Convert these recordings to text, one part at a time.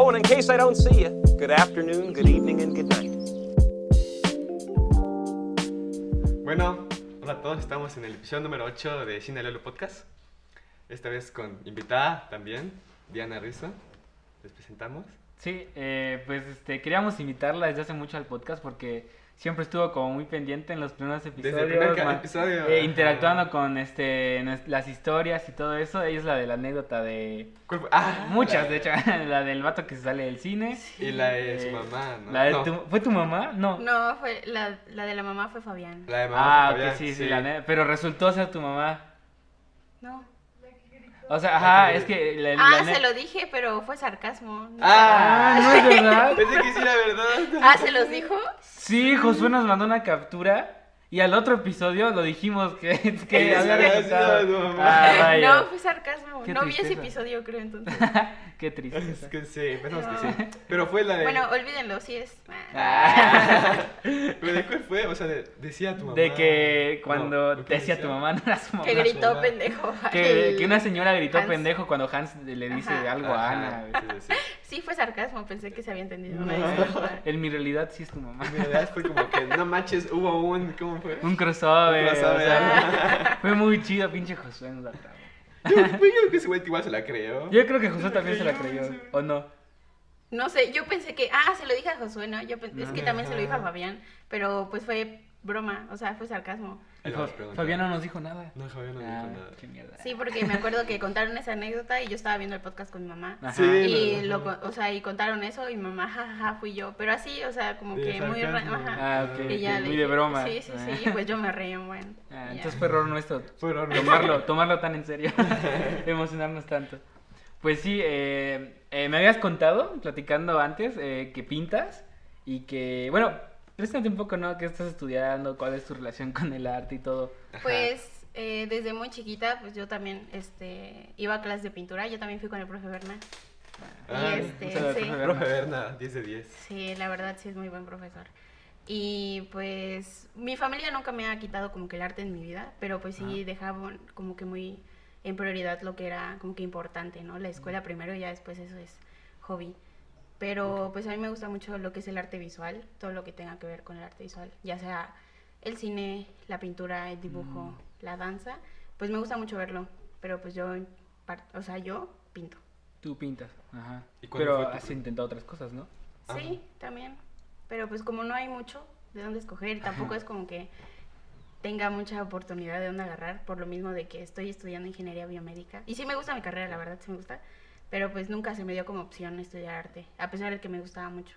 Oh, and in case I don't see you, good afternoon, good evening, and good night. Bueno, hola a todos, estamos en el episodio número 8 de Cine Lolo Podcast. Esta vez con invitada también, Diana Rizzo. Les presentamos. Sí, eh, pues este, queríamos invitarla desde hace mucho al podcast porque siempre estuvo como muy pendiente en los primeros episodios. Desde el primer episodio. eh, interactuando con este, las historias y todo eso. Ella es la de la anécdota de... ¿Cuál fue? Ah, Muchas, la- de hecho. La del vato que se sale del cine. Y la de su mamá, ¿no? La de No, tu- ¿Fue tu mamá? No. No, fue la, la de la mamá fue Fabián. La de mamá. ah, Fabián, ok, sí, sí, la Pero resultó ser tu mamá. No. O sea, ajá, es que... la- Ah, la se lo dije, pero fue sarcasmo. No Ah, Ah, no es verdad. Pensé que sí era verdad. Ah, ¿se los dijo? Sí, Josué nos mandó una captura y al otro episodio lo dijimos que, que Sí, había sí, no, no, Ah. No, fue sarcasmo. Qué no vi ese episodio, creo, entonces. Qué Es triste. que sí, pensamos que sí. Pero fue la de. Bueno, olvídenlo, sí es. Ah. ¿Pero de cuál fue? O sea, de- decía tu mamá. De que cuando No, ¿qué decía tu mamá no era su mamá. que gritó mamá. pendejo. Que, El- que una señora gritó Hans. pendejo cuando Hans le dice Ajá. algo a Ana. sí, sí, sí. Sí, fue sarcasmo, pensé que se había entendido. No. En mi realidad sí es tu mamá. Mi verdad fue como que, no manches, hubo un. ¿Cómo fue? Un crossover. Un crossover. o sea, fue muy chido, pinche Josué nos la tragó. Yo, yo creo que ese güey igual se la creó. Yo creo que Josué también se la creyó, creyó, sí. ¿o no? No sé, yo pensé que. Ah, se lo dije a Josué, ¿no? Yo pen- es que también se lo dije a. Fabián. Pero pues fue broma, o sea, fue sarcasmo. No nos dijo nada. No, Fabián no Ah, dijo nada. qué mierda. Sí, porque me acuerdo que contaron esa anécdota y yo estaba viendo el podcast con mi mamá. Ajá. Sí, Y no, lo, o sea, y contaron eso y mi mamá, jajaja, fui yo. Pero así, o sea, como que muy ajá. Ah, ok, Y ok, ya le muy de broma. Sí, sí, sí, Ah. pues yo me reí un buen. Ah, entonces fue error nuestro Fue error tomarlo, tomarlo tan en serio, emocionarnos tanto. Pues sí, eh, eh, me habías contado, platicando antes, eh, que pintas y que, bueno, préstame un poco, ¿no? ¿Qué estás estudiando? ¿Cuál es tu relación con el arte y todo? Ajá. Pues eh, desde muy chiquita, pues yo también este, iba a clases de pintura. Yo también fui con el profe Berna. Ah, y este, sí. profe Berna, 10 de 10. Sí, la verdad sí es muy buen profesor. Y pues mi familia nunca me ha quitado como que el arte en mi vida, pero pues sí Ajá. dejaban como que muy en prioridad lo que era como que importante, ¿no? La escuela primero y ya después eso es hobby. Pero pues a mí me gusta mucho lo que es el arte visual, todo lo que tenga que ver con el arte visual, ya sea el cine, la pintura, el dibujo, la danza, pues me gusta mucho verlo, pero pues yo, o sea, yo pinto. Tú pintas, ajá. ¿Y cuándo Pero has intentado otras cosas, ¿no? Ajá. Sí, también. Pero pues como no hay mucho de dónde escoger, tampoco es como que tenga mucha oportunidad de dónde agarrar, por lo mismo de que estoy estudiando ingeniería biomédica. Y sí me gusta mi carrera, la verdad, sí me gusta. Pero pues nunca se me dio como opción estudiar arte, a pesar de que me gustaba mucho.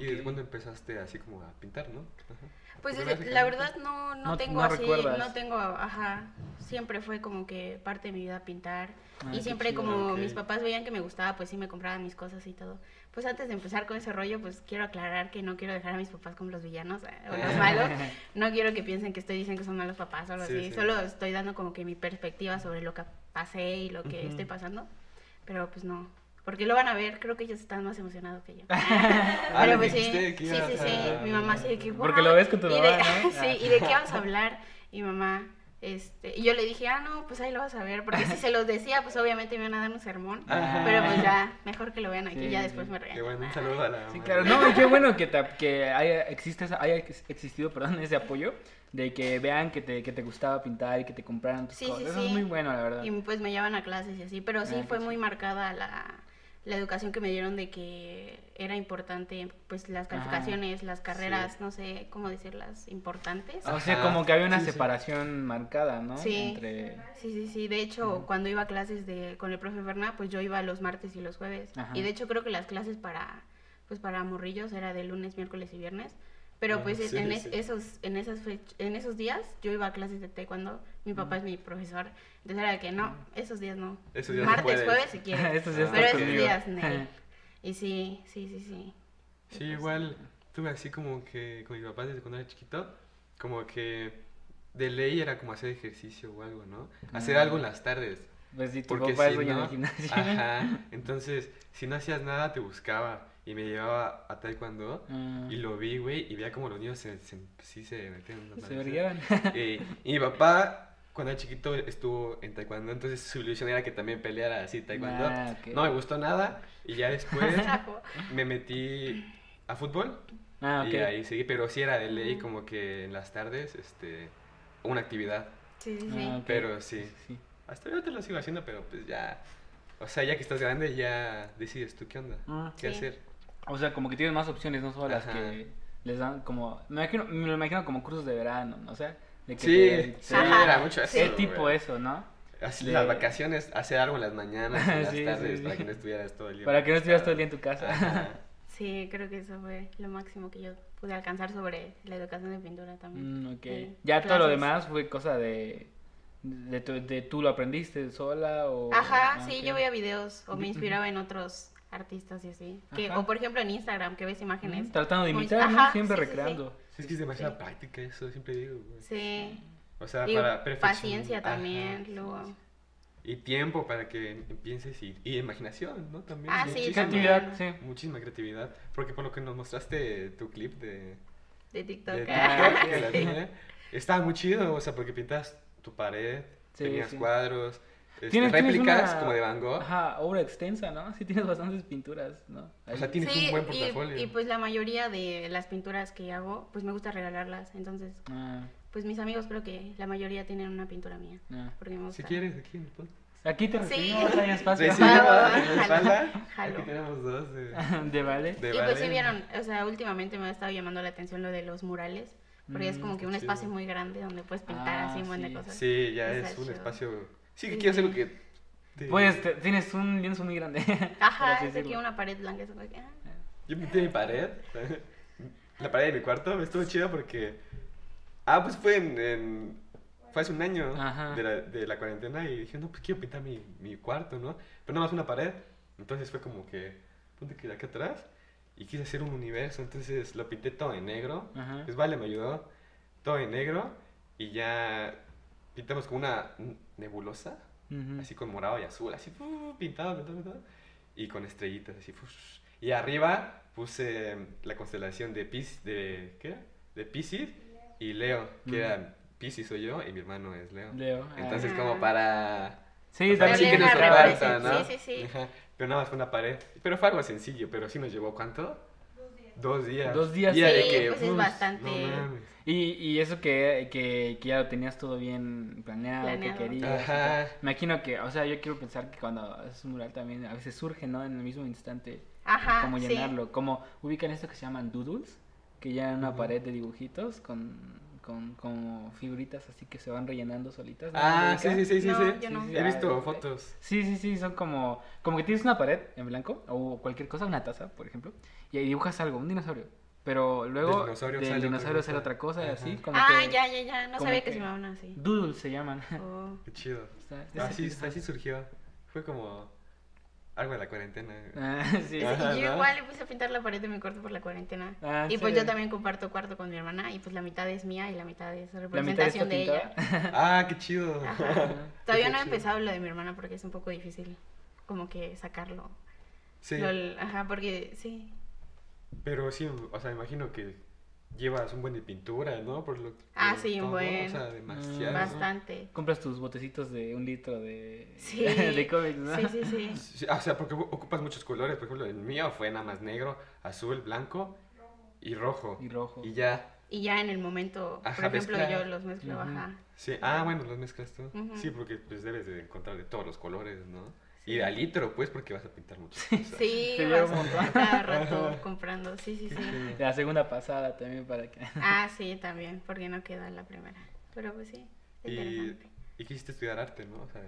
¿Y desde cuándo empezaste así como a pintar, no? Ajá. Pues básicamente- la verdad no, no, No- tengo no así, recuerdas. no tengo, ajá, siempre fue como que parte de mi vida pintar. Ah, y siempre chido. como Ok. mis papás veían que me gustaba, pues sí me compraban mis cosas y todo. Pues antes de empezar con ese rollo, pues quiero aclarar que no quiero dejar a mis papás como los villanos eh, o los malos. No quiero que piensen que estoy diciendo que son malos papás o algo Sí, así. sí. Solo estoy dando como que mi perspectiva sobre lo que pasé y lo que Ujú. estoy pasando. Pero pues no. Porque lo van a ver, creo que ellos están más emocionados que yo. Ah, Pero pues sí, sí, sí, sí. Mi mamá sí de que Porque lo ves con tu mamá, ¿no? sí, y de qué vas a hablar. Y mamá, este, y yo le dije, ah, no, pues ahí lo vas a ver. Porque si se los decía, pues obviamente me iban a dar un sermón. Ajá. Pero pues ya, mejor que lo vean aquí, Sí, ya sí. después me regañan. Qué bueno, un saludo a la Sí, mamá. claro. No, qué bueno que, te, que haya, existido perdón, ese apoyo de que vean que te, que te gustaba pintar y que te compraran tus Sí, cosas. sí, Eso sí. es muy bueno, la verdad. Y pues me llevan a clases y así, pero sí Ah, fue muy marcada la, la educación que me dieron de que era importante, pues las calificaciones, las carreras, no sé cómo decirlas, importantes. O sea, Ajá. como que había una Sí, sí. separación marcada, ¿no? Sí. Entre... Sí, sí, sí. De hecho, cuando iba a clases de, con el profe Berna, pues yo iba los martes y los jueves. Ajá. Y de hecho creo que las clases para, pues para morrillos era de lunes, miércoles y viernes. Pero Ah, pues sí, en, es- sí. esos, en, esas en esos días yo iba a clases de taekwondo. Mi papá es mi profesor. Entonces era de que no, esos días no. Esos días no Martes, puedes. jueves si quieres. Estos días Pero estás esos conmigo. días, Nel. Y sí, sí, sí, sí. Sí, igual tuve así como que con mi papá desde cuando era chiquito, como que de ley era como hacer ejercicio o algo, ¿no? Hacer Ah. algo en las tardes. Pues si tu Porque papá es si dueño no, del gimnasio. ajá, entonces si no hacías nada te buscaba y me llevaba a taekwondo Ah. y lo vi, güey, y veía como los niños se, se- sí se metían Se. Eh, y mi papá, cuando era chiquito estuvo en taekwondo, entonces su ilusión era que también peleara así taekwondo. Ah. No me gustó nada y ya después me metí a fútbol Ah, y ahí seguí, pero sí era de ley como que en las tardes, este, una actividad, Sí, sí, sí. Ah, ok. pero sí, Sí. hasta ahorita lo sigo haciendo, pero pues ya, o sea, ya que estás grande ya decides tú qué onda, Ah, qué Sí. hacer. O sea, como que tienes más opciones, no solo las Ajá. que les dan como... Me, imagino, me lo imagino como cursos de verano, ¿no? O sea, de que Sí, te- sí, te- era mucho eso. Es tipo güey. eso, ¿no? Así de- las vacaciones, hacer algo en las mañanas, en las Sí, tardes, sí, para que no estuvieras todo el día. Para que no estuvieras todo el día en tu casa. Ajá. Sí, creo que eso fue lo máximo que yo pude alcanzar sobre la educación de pintura también. Mm, ok. Sí, Ya todo lo demás fue cosa de... De, tu- de tú lo aprendiste sola o... Ajá, ah, sí, yo veía videos o me inspiraba en otros artistas y así. Que, o por ejemplo en Instagram, que ves imágenes. Mm, Tratando de muy- imitar, ¿no? Siempre sí, sí, sí. recreando. Sí, es que es demasiada Sí. práctica eso, siempre digo, güey. Sí. O sea, Y para perfeccionar. paciencia Ajá, también, sí, luego. sí. Y tiempo para que pienses y, y imaginación, ¿no? También. Ah, sí. Creatividad, sí. Muchísima creatividad. Porque por lo que nos mostraste tu clip de, De TikTok. de Ah, TikTok, que la Sí. vi, estaba muy chido, o sea, porque pintas tu pared, Sí, tenías sí. cuadros, este, Tienes- tienes réplicas una- como de Van Gogh. Ajá, obra extensa, ¿no? Sí tienes bastantes pinturas, ¿no? O sea, Ahí. tienes Sí, un buen y- portafolio. Y, pues la mayoría de las pinturas que hago, pues me gusta regalarlas. Entonces, Ah, pues mis amigos creo que la mayoría tienen una pintura mía. ah. Porque me gusta. si quieres, aquí en el podcast. Aquí te Sí. recibimos, hay espacio. Sí, En la jalo, espalda. jalo. Aquí tenemos dos de, de vale. de y pues vale. sí vieron, o sea, últimamente me ha estado llamando la atención lo de los murales. Porque es Mm, como que un chido. espacio muy grande donde puedes pintar Ah, así un buen de sí. cosas. Sí, ya Está es un chido. espacio. Sí, que quieres sí. algo que. te- Pues te- tienes un lienzo muy grande. por Ajá, así es decirlo. una pared blanca es como que, ah, Yo pinté mi pared. La pared de mi cuarto. Estuvo chido porque. Ah, pues fue en. en- fue hace un año Ajá. de la, de la cuarentena y dije, no, pues quiero pintar mi, mi cuarto, ¿no? Pero nada más una pared. Entonces fue como que. Ponte que de acá atrás. Y quise hacer un universo. Entonces lo pinté todo en negro. Ajá. Pues vale, me ayudó. Todo en negro. Y ya pintamos como una nebulosa. Así con morado y azul, así pintado, pintado, pintado, y con estrellitas, así. y arriba puse em, la constelación de Pis, de ¿qué? De Pisces y Leo, que era Pisces soy yo y mi hermano es Leo. Leo. Entonces Ah. como para Sí, o sea, también sí que nos. Sí, sí, sí. Ajá. Pero nada más fue una pared. Pero fue algo sencillo, pero sí nos llevó ¿cuánto? Dos días. Dos días. Día de Sí, que, pues es bastante. no mames. Y, y eso que, que, que ya lo tenías todo bien planeado, Planeado. que querías. Ajá. Me imagino que, o sea, yo quiero pensar que cuando haces un mural también a veces surge, ¿no? En el mismo instante. Ajá, Como sí. llenarlo. Como ubican esto que se llaman doodles, que ya en una pared de dibujitos con, con como figuritas así que se van rellenando solitas. ¿no? Ah, ¿Lo sí, sí, sí, sí, No, sí. yo no. Sí, sí, He visto fotos. Sí, sí, sí, son como, como que tienes una pared en blanco o cualquier cosa, una taza, por ejemplo, y ahí dibujas algo, un dinosaurio. Pero luego Del dinosaurio del sale otra dinosaurio cosa. sale otra cosa y así, como Ah, que ya, ya, ya. No sabía que, que- se llamaban así. doodles se llaman. Oh. Qué chido. Está- Así, así surgió. Fue como algo de la cuarentena. Ah, sí. Ajá, yo ¿no? igual le puse a pintar la pared de mi cuarto por la cuarentena. Ah, y pues sí. yo también comparto cuarto con mi hermana y pues la mitad es mía y la mitad es mitad representación de ella. Ah, qué chido. Ajá. Todavía Qué no he chido. empezado lo de mi hermana porque es un poco difícil como que sacarlo. Sí, Lo- ajá, porque sí. pero sí, o sea, imagino que llevas un buen de pintura, ¿no? Por lo Ah, por sí, un buen. O sea, demasiado. Mm, Bastante. Compras tus botecitos de un litro de, Sí. de cómics, ¿no? Sí, sí, sí. Sí, o sea, porque ocupas muchos colores. Por ejemplo, el mío fue nada más negro, azul, blanco y rojo. Y rojo. Y ya. Y ya en el momento, por Ajá, ejemplo, mezclar. yo los mezclo, Ujú. ajá. Sí, ah, bueno, los mezclas tú. Sí, porque pues debes de encontrar de todos los colores, ¿no? Sí. Y de al litro, pues, porque vas a pintar cosas. Sí, Te vas un montón. cada rato comprando. Sí, sí, sí. La segunda pasada también para que... Ah, sí, también, porque no quedó la primera. Pero pues sí, Y, interesante. y quisiste estudiar arte, ¿no? O sea,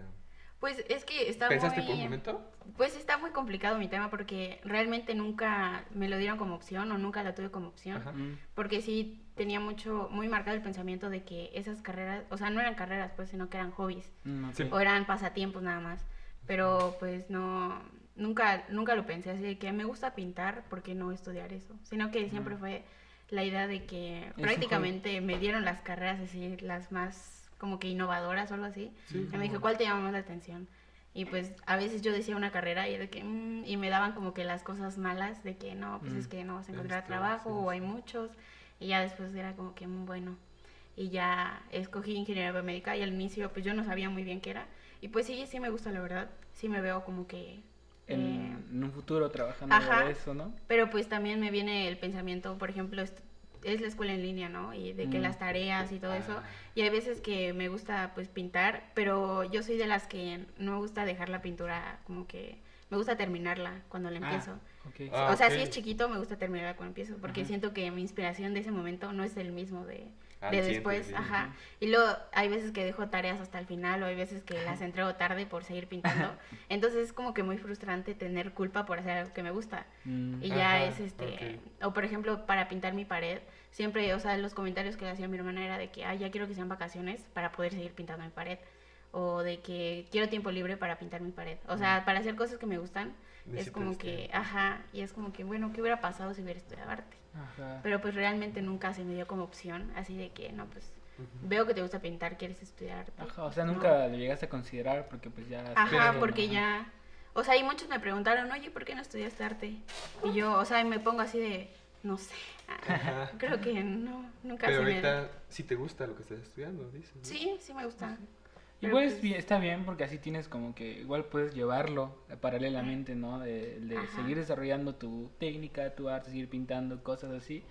Pues es que está ¿pensaste muy... por un momento? Pues está muy complicado mi tema porque realmente nunca me lo dieron como opción o nunca la tuve como opción. Ajá. Mm, Porque sí tenía mucho, muy marcado el pensamiento de que esas carreras, o sea, no eran carreras, pues, sino que eran hobbies. mm, ok. Sí. o eran pasatiempos nada más. Pero pues no, nunca, nunca lo pensé así de que me gusta pintar, ¿por qué no estudiar eso? Sino que siempre fue la idea de que un prácticamente me dieron las carreras así, las más como que innovadoras o algo así. Sí, Y me dijo, ¿cuál te llama más la atención? Y pues a veces yo decía una carrera y, de que, "Mm", y me daban como que las cosas malas de que no, pues Mm. es que no vas a encontrar Esto, trabajo sí, o hay muchos. Y ya después era como que, "Mm, bueno. y ya escogí ingeniería biomédica y al inicio pues yo no sabía muy bien qué era. Y pues sí, sí me gusta la verdad, sí me veo como que... En, eh, en un futuro trabajando ajá. de eso, ¿no? pero pues también me viene el pensamiento, por ejemplo, es la escuela en línea, ¿no? Y de que Mm. las tareas y todo eso. Ah. Y hay veces que me gusta pues pintar, pero yo soy de las que no me gusta dejar la pintura como que me gusta terminarla cuando la Ah, empiezo. Ah, o sea, si es chiquito me gusta terminarla cuando empiezo, porque Ajá. siento que mi inspiración de ese momento no es el mismo de, De después, ajá. Y luego hay veces que dejo tareas hasta el final o hay veces que las entrego tarde por seguir pintando. Entonces es como que muy frustrante tener culpa por hacer algo que me gusta. Mm, Y ya Ajá, es este, o por ejemplo, para pintar mi pared, siempre, o sea, los comentarios que le hacía mi hermana era de que, ay, ya quiero que sean vacaciones para poder seguir pintando mi pared. O de que quiero tiempo libre para pintar mi pared. O sea, para hacer cosas que me gustan, es como que, ajá, y es como que, bueno, ¿qué hubiera pasado si hubiera estudiado arte? Ajá. Pero pues realmente nunca se me dio como opción, así de que, no, pues, veo que te gusta pintar, quieres estudiar arte. Ajá, o sea, No. nunca lo llegaste a considerar porque pues ya... Ajá, porque ajá. ya. O sea, y muchos me preguntaron, oye, ¿por qué no estudiaste arte? Y yo, o sea, me pongo así de, no sé. Ajá. Creo que no, nunca Pero se me. ahorita sí te gusta lo que estás estudiando, dices. ¿no? Sí, sí me gusta. Igual es pues- bien- está bien porque así tienes como que igual puedes llevarlo paralelamente, ¿no? De, seguir desarrollando tu técnica, tu arte, seguir pintando cosas así.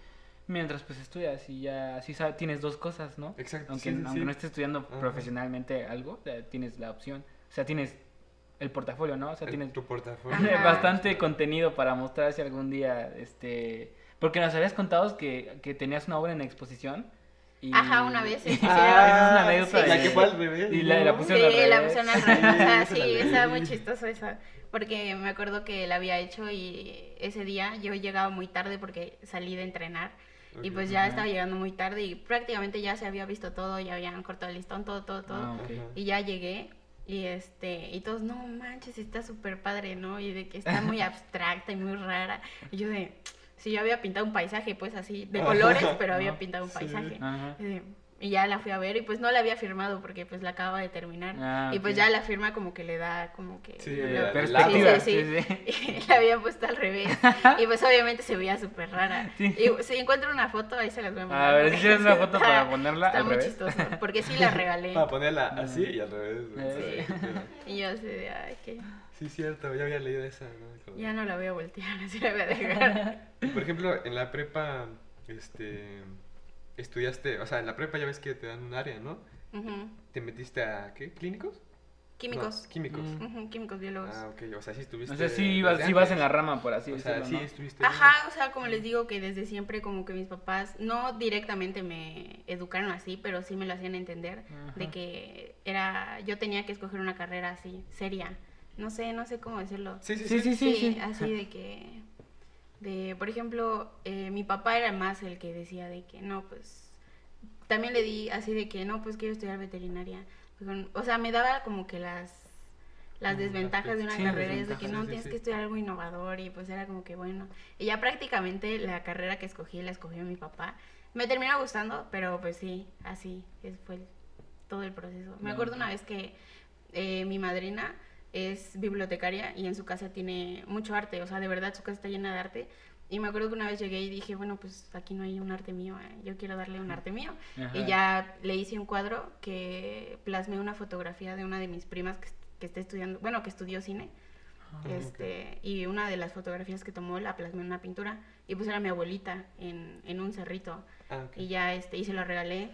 Mientras pues estudias y ya así sa- tienes dos cosas, ¿no? Exacto, Aunque, sí, sí, aunque sí. no estés estudiando Ajá. profesionalmente algo, tienes la opción. O sea, tienes el portafolio, ¿no? O sea, En tienes tu portafolio. Ajá. bastante contenido para mostrar si algún día, este... Porque nos habías contado que, que tenías una obra en exposición. Y... Ajá, una vez se Ah, esa es una sí, La que fue al revés. Y la, la ¿no? pusieron Sí, al la revés. pusieron al revés. O sea, Sí, sí, esa la estaba muy chistoso esa. Porque me acuerdo que la había hecho y ese día yo llegaba muy tarde porque salí de entrenar. Y Ok. pues ya estaba llegando muy tarde y prácticamente ya se había visto todo, ya habían cortado el listón, todo, todo, todo. Ah, ok. Ajá. Y ya llegué y este y todos, no manches, está súper padre, ¿no? Y de que está muy abstracta y muy rara. Y yo de, si yo había pintado un paisaje, pues así, de colores, pero había pintado un Sí. paisaje. Ajá. Y ya la fui a ver y pues no la había firmado porque pues la acababa de terminar. Ah, y pues ya la firma como que le da como que... Sí, la- perspectiva. Sí, sí, sí, sí. sí. Y la había puesto al revés. Y pues obviamente se veía súper rara. Sí. Y si encuentro una foto, ahí se las voy a mandar. A ver, porque si tienes una sí foto está- para ponerla Está al muy revés. chistoso. Porque sí la regalé. Para ponerla así y al revés. Sí, Y yo así de, ay, que Sí, cierto, ya había leído esa. ¿no? ya no la voy a voltear, así la voy a dejar. Por ejemplo, en la prepa, este, estudiaste, o sea, en la prepa ya ves que te dan un área, ¿no? ¿Te metiste a qué? ¿Clínicos? Químicos. No, químicos. Mm. Químicos, biólogos. Ah, ok, o sea, sí estuviste. O sea, sí, ibas, sí vas en la rama, por así O sea, decirlo, sí ¿no? estuviste. Ajá, o sea, como les digo que desde siempre como que mis papás no directamente me educaron así, pero sí me lo hacían entender de que era yo tenía que escoger una carrera así, seria. No sé, no sé cómo decirlo. Sí, sí, Sí, sí. sí, Sí, sí. así de que de por ejemplo, eh, mi papá era más el que decía de que no, pues también le di así de que no, pues quiero estudiar veterinaria. O sea, me daba como que las las desventajas de una sí, carrera es de que no sí, tienes sí. que estudiar algo innovador y pues era como que bueno. Y ya prácticamente la carrera que escogí la escogió mi papá. Me terminó gustando, pero pues sí, así es, fue el- todo el proceso. Me acuerdo una vez que eh, mi madrina es bibliotecaria y en su casa tiene mucho arte, o sea, de verdad su casa está llena de arte. Y me acuerdo que una vez llegué y dije, bueno, pues aquí no hay un arte mío, eh, yo quiero darle un arte mío. Ajá. Y ya le hice un cuadro que plasmé una fotografía de una de mis primas que, que está estudiando, bueno, que estudió cine. Ah, este, Y una de las fotografías que tomó la plasmé en una pintura. Y pues era mi abuelita en, en un cerrito. Ah, ok. Y ya, este, y se lo regalé.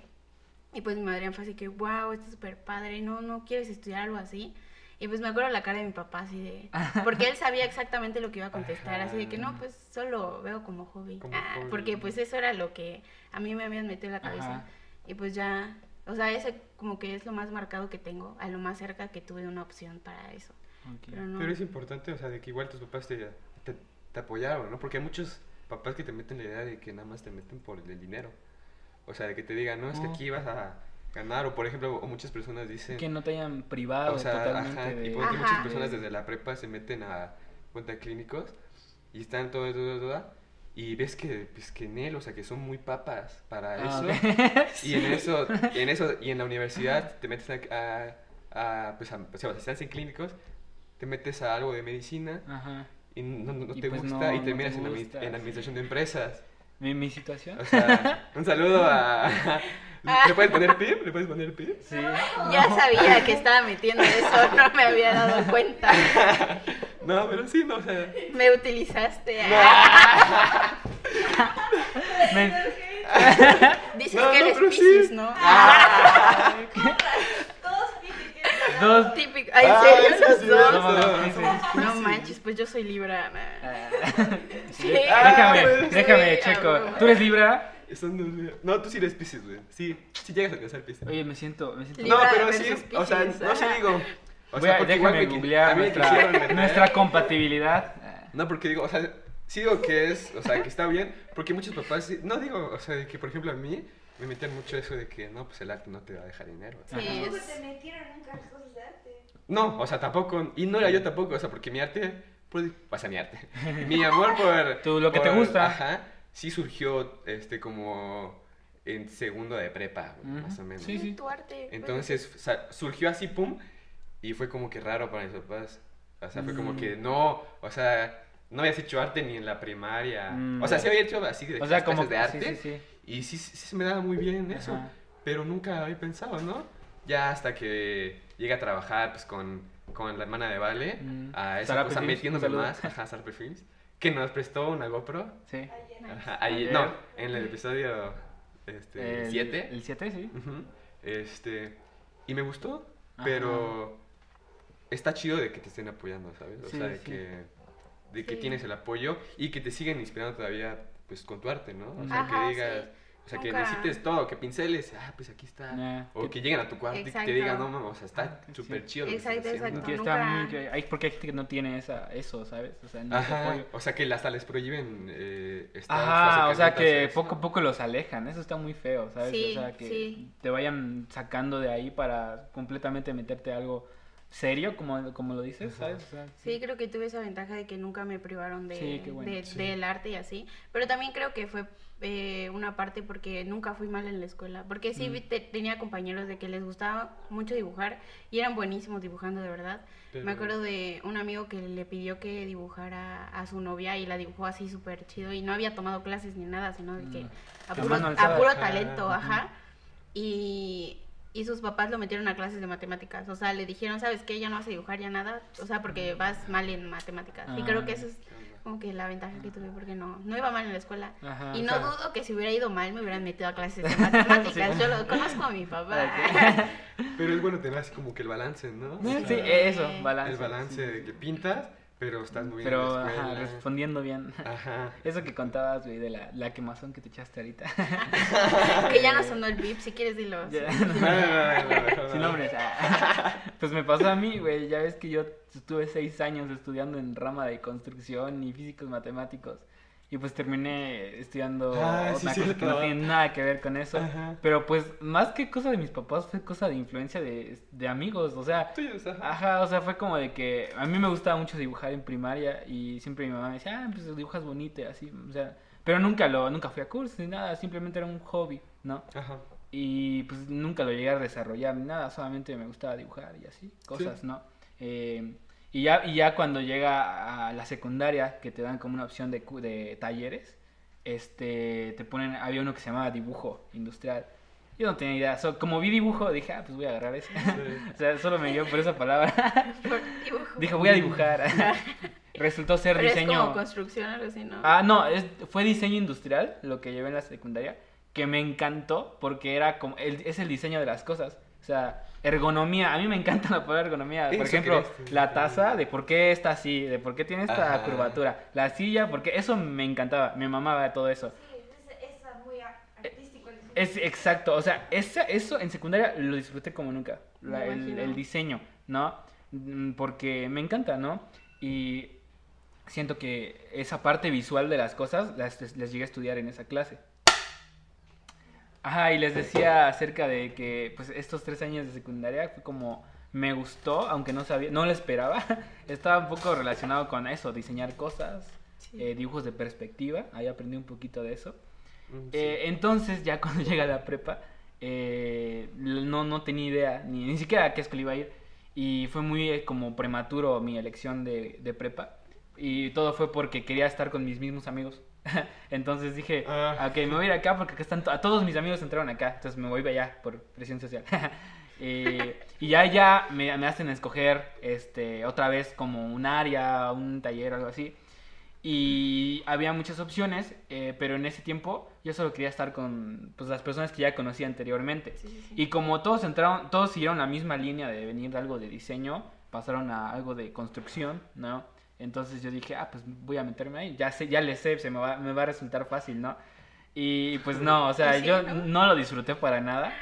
Y pues mi madre fue así que, wow, está súper padre, no, no quieres estudiar algo así. Y pues me acuerdo la cara de mi papá así de... Porque él sabía exactamente lo que iba a contestar, así de que no, pues solo veo como hobby. Como Ah, hobby. Porque pues eso era lo que a mí me habían metido en la cabeza. Ajá. Y pues ya, o sea, ese como que es lo más marcado que tengo, a lo más cerca que tuve una opción para eso. Ok. Pero no... Pero es importante, o sea, de que igual tus papás te, te, te apoyaron, ¿no? Porque hay muchos papás que te meten la idea de que nada más te meten por el dinero. O sea, de que te digan, no, es que No. aquí vas a ganar. O por ejemplo, o muchas personas dicen... Que no te hayan privado o sea, totalmente ajá, de... y porque Ajá. muchas personas desde la prepa se meten a cuenta clínicos y están todo, todo, todo, y ves que, pues, que en él, o sea, que son muy papas para Ah, eso. ok. Y en eso, y en eso, y en la universidad te metes a, a, a, pues, a, o sea, si estás en clínicos, te metes a algo de medicina Ajá. y no, no- no Y te pues gusta no, y no terminas te en, gusta. en administración de empresas. ¿Mi, mi situación? O sea, un saludo a, ¿Le puedes poner pip? ¿Le puedes poner pip? Sí. Ya sabía que estaba metiendo eso, no me había dado cuenta. No, pero sí, no, o sea. Me utilizaste. Me- Dices No, que no, eres sí. Piscis, ¿no? Todos Piscis tienen Dos. Típico. Ay, ¿en Ah, serio sí, esos sí, dos? No, no, sí, sí. No manches, pues yo soy Libra. Ah, Sí. Déjame, pues, déjame, sí, checo. a huevo. ¿Tú eres Libra? No, tú sí eres Pisces, güey. Sí, sí llegas a alcanzar Pisces. Oye, me siento, me siento. No, pero sí, o sea, no sí ajá. digo. O Voy a- porque igual déjame googlear nuestra, nuestra compatibilidad. No, porque digo, o sea, sí digo que es, o sea, que está bien, porque muchos papás, no digo, o sea, que por ejemplo a mí me meten mucho eso de que, no, pues el arte no te va a dejar dinero. Sí, te metieron nunca en cosas de arte. No, o sea, tampoco, y no era yo tampoco, o sea, porque mi arte, pues, pasa mi arte. Mi amor por... Tú, lo que te gusta. Ajá, sí surgió, este, como en segundo de prepa, güey, Ujú, más o menos. sí, sí. Tu arte. Entonces surgió así, pum, y fue como que raro para mis papás. O sea, fue como Mm. que no, o sea, no habías hecho arte ni en la primaria. Mm. O sea, sí había hecho así de O sea, como clases de sí, arte. sí, sí. Y sí, sí se me daba muy bien eso. Ajá. Pero nunca había pensado, ¿no? Ya hasta que llegué a trabajar pues, con, con la hermana de Vale, Mm. a esa cosa, metiéndome más, ajá, Sarpe Films, que nos prestó una GoPro. Sí. Ajá, ahí, Ayer. no, en el episodio 7. El 7, sí. Este, y me gustó, Ajá. pero está chido de que te estén apoyando, ¿sabes? O Sí, sea, de sí. que, de que Sí. tienes el apoyo y que te siguen inspirando todavía, pues, con tu arte, ¿no? O sea, Ajá, que digas, sí. O sea, que Nunca- necesites todo, que pinceles, ah, pues aquí está. O que- que lleguen a tu cuarto y que te Exacto. digan, no, mames, o sea, está Sí. súper chido. Exacto, haciendo". exacto. Que está nunca- muy porque hay gente que no tiene esa eso, ¿sabes? O sea, no Ajá, apoyo. o sea, que hasta les prohíben eh, estar Ajá, o sea que eso. poco a poco los alejan, eso está muy feo, ¿sabes? Sí, o sea, que sí. te vayan sacando de ahí para completamente meterte a algo serio, como, como lo dices, Ajá. ¿sabes? O sea, Sí, creo que tuve esa ventaja de que nunca me privaron de, Sí, qué bueno, de- sí. del arte y así. Pero también creo que fue eh, una parte porque nunca fui mal en la escuela. Porque sí Mm. te- tenía compañeros de que les gustaba mucho dibujar y eran buenísimos dibujando de verdad. Pero- Me acuerdo de un amigo que le pidió que dibujara a su novia y la dibujó así súper chido y no había tomado clases ni nada, sino de que Mm. a puro, a puro talento, ajá. Y, y sus papás lo metieron a clases de matemáticas. O sea, le dijeron, ¿sabes qué? Ya no vas a dibujar ya nada. O sea, porque vas mal en matemáticas. Y creo que Ah. eso es como que la ventaja que tuve porque no, no iba mal en la escuela. Ajá, y o no sea- dudo que si hubiera ido mal me hubieran metido a clases de matemáticas. Sí. Yo lo conozco a mi papá. Pero es bueno tener así como que el balance, ¿no? O Sí, sea, eso, balance. El balance sí. de que pintas, pero estás muy Pero, bien en la ajá, respondiendo bien. Ajá. Eso que contabas, güey, de la, la quemazón que te echaste ahorita. que ya no sonó el beep, si quieres dilo. Ya. Sí, sí, No, no, no, no, no, no. Sin nombres. ah. Pues me pasó a mí, güey. Ya ves que yo estuve seis años estudiando en rama de construcción y físicos matemáticos. Y pues terminé estudiando Ah, sí, otra cosa que no tiene nada que ver con eso. Ajá. Pero pues más que cosa de mis papás fue cosa de influencia de, de amigos. O sea, Tuyos, ajá. Ajá, o sea, fue como de que a mí me gustaba mucho dibujar en primaria y siempre mi mamá me decía, ah, pues dibujas bonito y así, o sea, pero nunca lo, nunca fui a cursos ni nada, simplemente era un hobby, ¿no? Ajá. Y pues nunca lo llegué a desarrollar ni nada, solamente me gustaba dibujar y así, cosas, ¿no? Eh, y, ya, y ya cuando llega a la secundaria, que te dan como una opción de, de talleres, este, te ponen, había uno que se llamaba dibujo industrial. Yo no tenía idea, so, como vi dibujo, dije, ah, pues voy a agarrar ese. o sea, solo me dio por esa palabra. por dibujo. Dije, voy a dibujar. Resultó ser Pero es diseño. como construcción algo así, ¿no? Ah, no, es- fue diseño industrial lo que llevé en la secundaria, que me encantó porque era como el- es el diseño de las cosas. O sea, ergonomía, a mí me encanta la palabra ergonomía. Por ejemplo, la taza, de por qué está así, de por qué tiene esta Ajá. curvatura. La silla, porque eso me encantaba, me mamaba todo eso. Sí, entonces es muy a- artístico el diseño. Es exacto, o sea, esa, eso en secundaria lo disfruté como nunca, la- el, el diseño, ¿no? Mm, Porque me encanta, ¿no? Y siento que esa parte visual de las cosas las, les, les llegué a estudiar en esa clase. Ajá, y les decía acerca de que pues estos tres años de secundaria fue como me gustó, aunque no sabía, no lo esperaba, estaba un poco relacionado con eso, diseñar cosas, Sí. eh, dibujos de perspectiva, ahí aprendí un poquito de eso. Mm, sí. Eh, entonces, ya cuando llega la prepa, eh, no, no tenía idea, ni, ni siquiera a qué escuela iba a ir. Y fue muy eh, como prematuro mi elección de, de prepa. Y todo fue porque quería estar con mis mismos amigos. Entonces dije, Ah. ok, me voy a ir acá porque acá están to- a todos mis amigos entraron acá, entonces me voy para allá por presión social. Eh, y ya ya me, me hacen escoger este otra vez como un área, un taller, algo así. Y había muchas opciones, eh, pero en ese tiempo yo solo quería estar con pues, las personas que ya conocía anteriormente. Sí, sí, sí. Y como todos entraron, todos siguieron la misma línea de venir de algo de diseño, pasaron a algo de construcción, ¿no? Entonces yo dije, ah, pues voy a meterme ahí, ya sé, ya le sé, se me va, me va a resultar fácil, ¿no? Y pues no, o sea, Sí, yo ¿no? no lo disfruté para nada.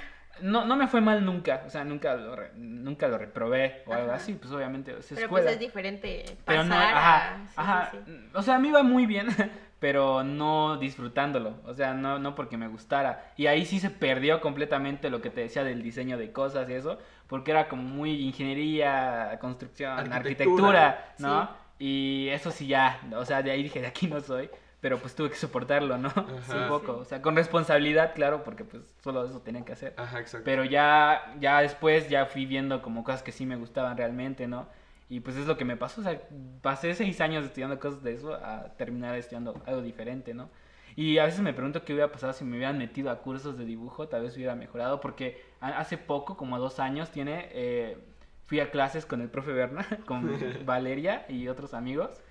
No, no me fue mal nunca, o sea, nunca lo, re- nunca lo reprobé o algo Ajá. así, pues obviamente es Pero escuela. pues es diferente Pero pasar no, a- ajá, sí, sí, ajá. sí. O sea, a mí iba muy bien, pero no disfrutándolo. O sea, no, no porque me gustara. Y ahí sí se perdió completamente lo que te decía del diseño de cosas y eso, porque era como muy ingeniería, construcción, Arquitectura. arquitectura, ¿no? Y eso sí ya, o sea, de ahí dije, de aquí no soy. Pero pues tuve que soportarlo, ¿no? Sí, un poco. O sea, con responsabilidad, claro, porque pues solo eso tenían que hacer. Ajá, exacto. Pero ya, ya después ya fui viendo como cosas que sí me gustaban realmente, ¿no? Y pues es lo que me pasó, o sea, pasé seis años estudiando cosas de eso a terminar estudiando algo diferente, ¿no? Y a veces me pregunto qué hubiera pasado si me hubieran metido a cursos de dibujo, tal vez hubiera mejorado, porque hace poco, como dos años, tiene, eh, fui a clases con el profe Berna, con Valeria y otros amigos,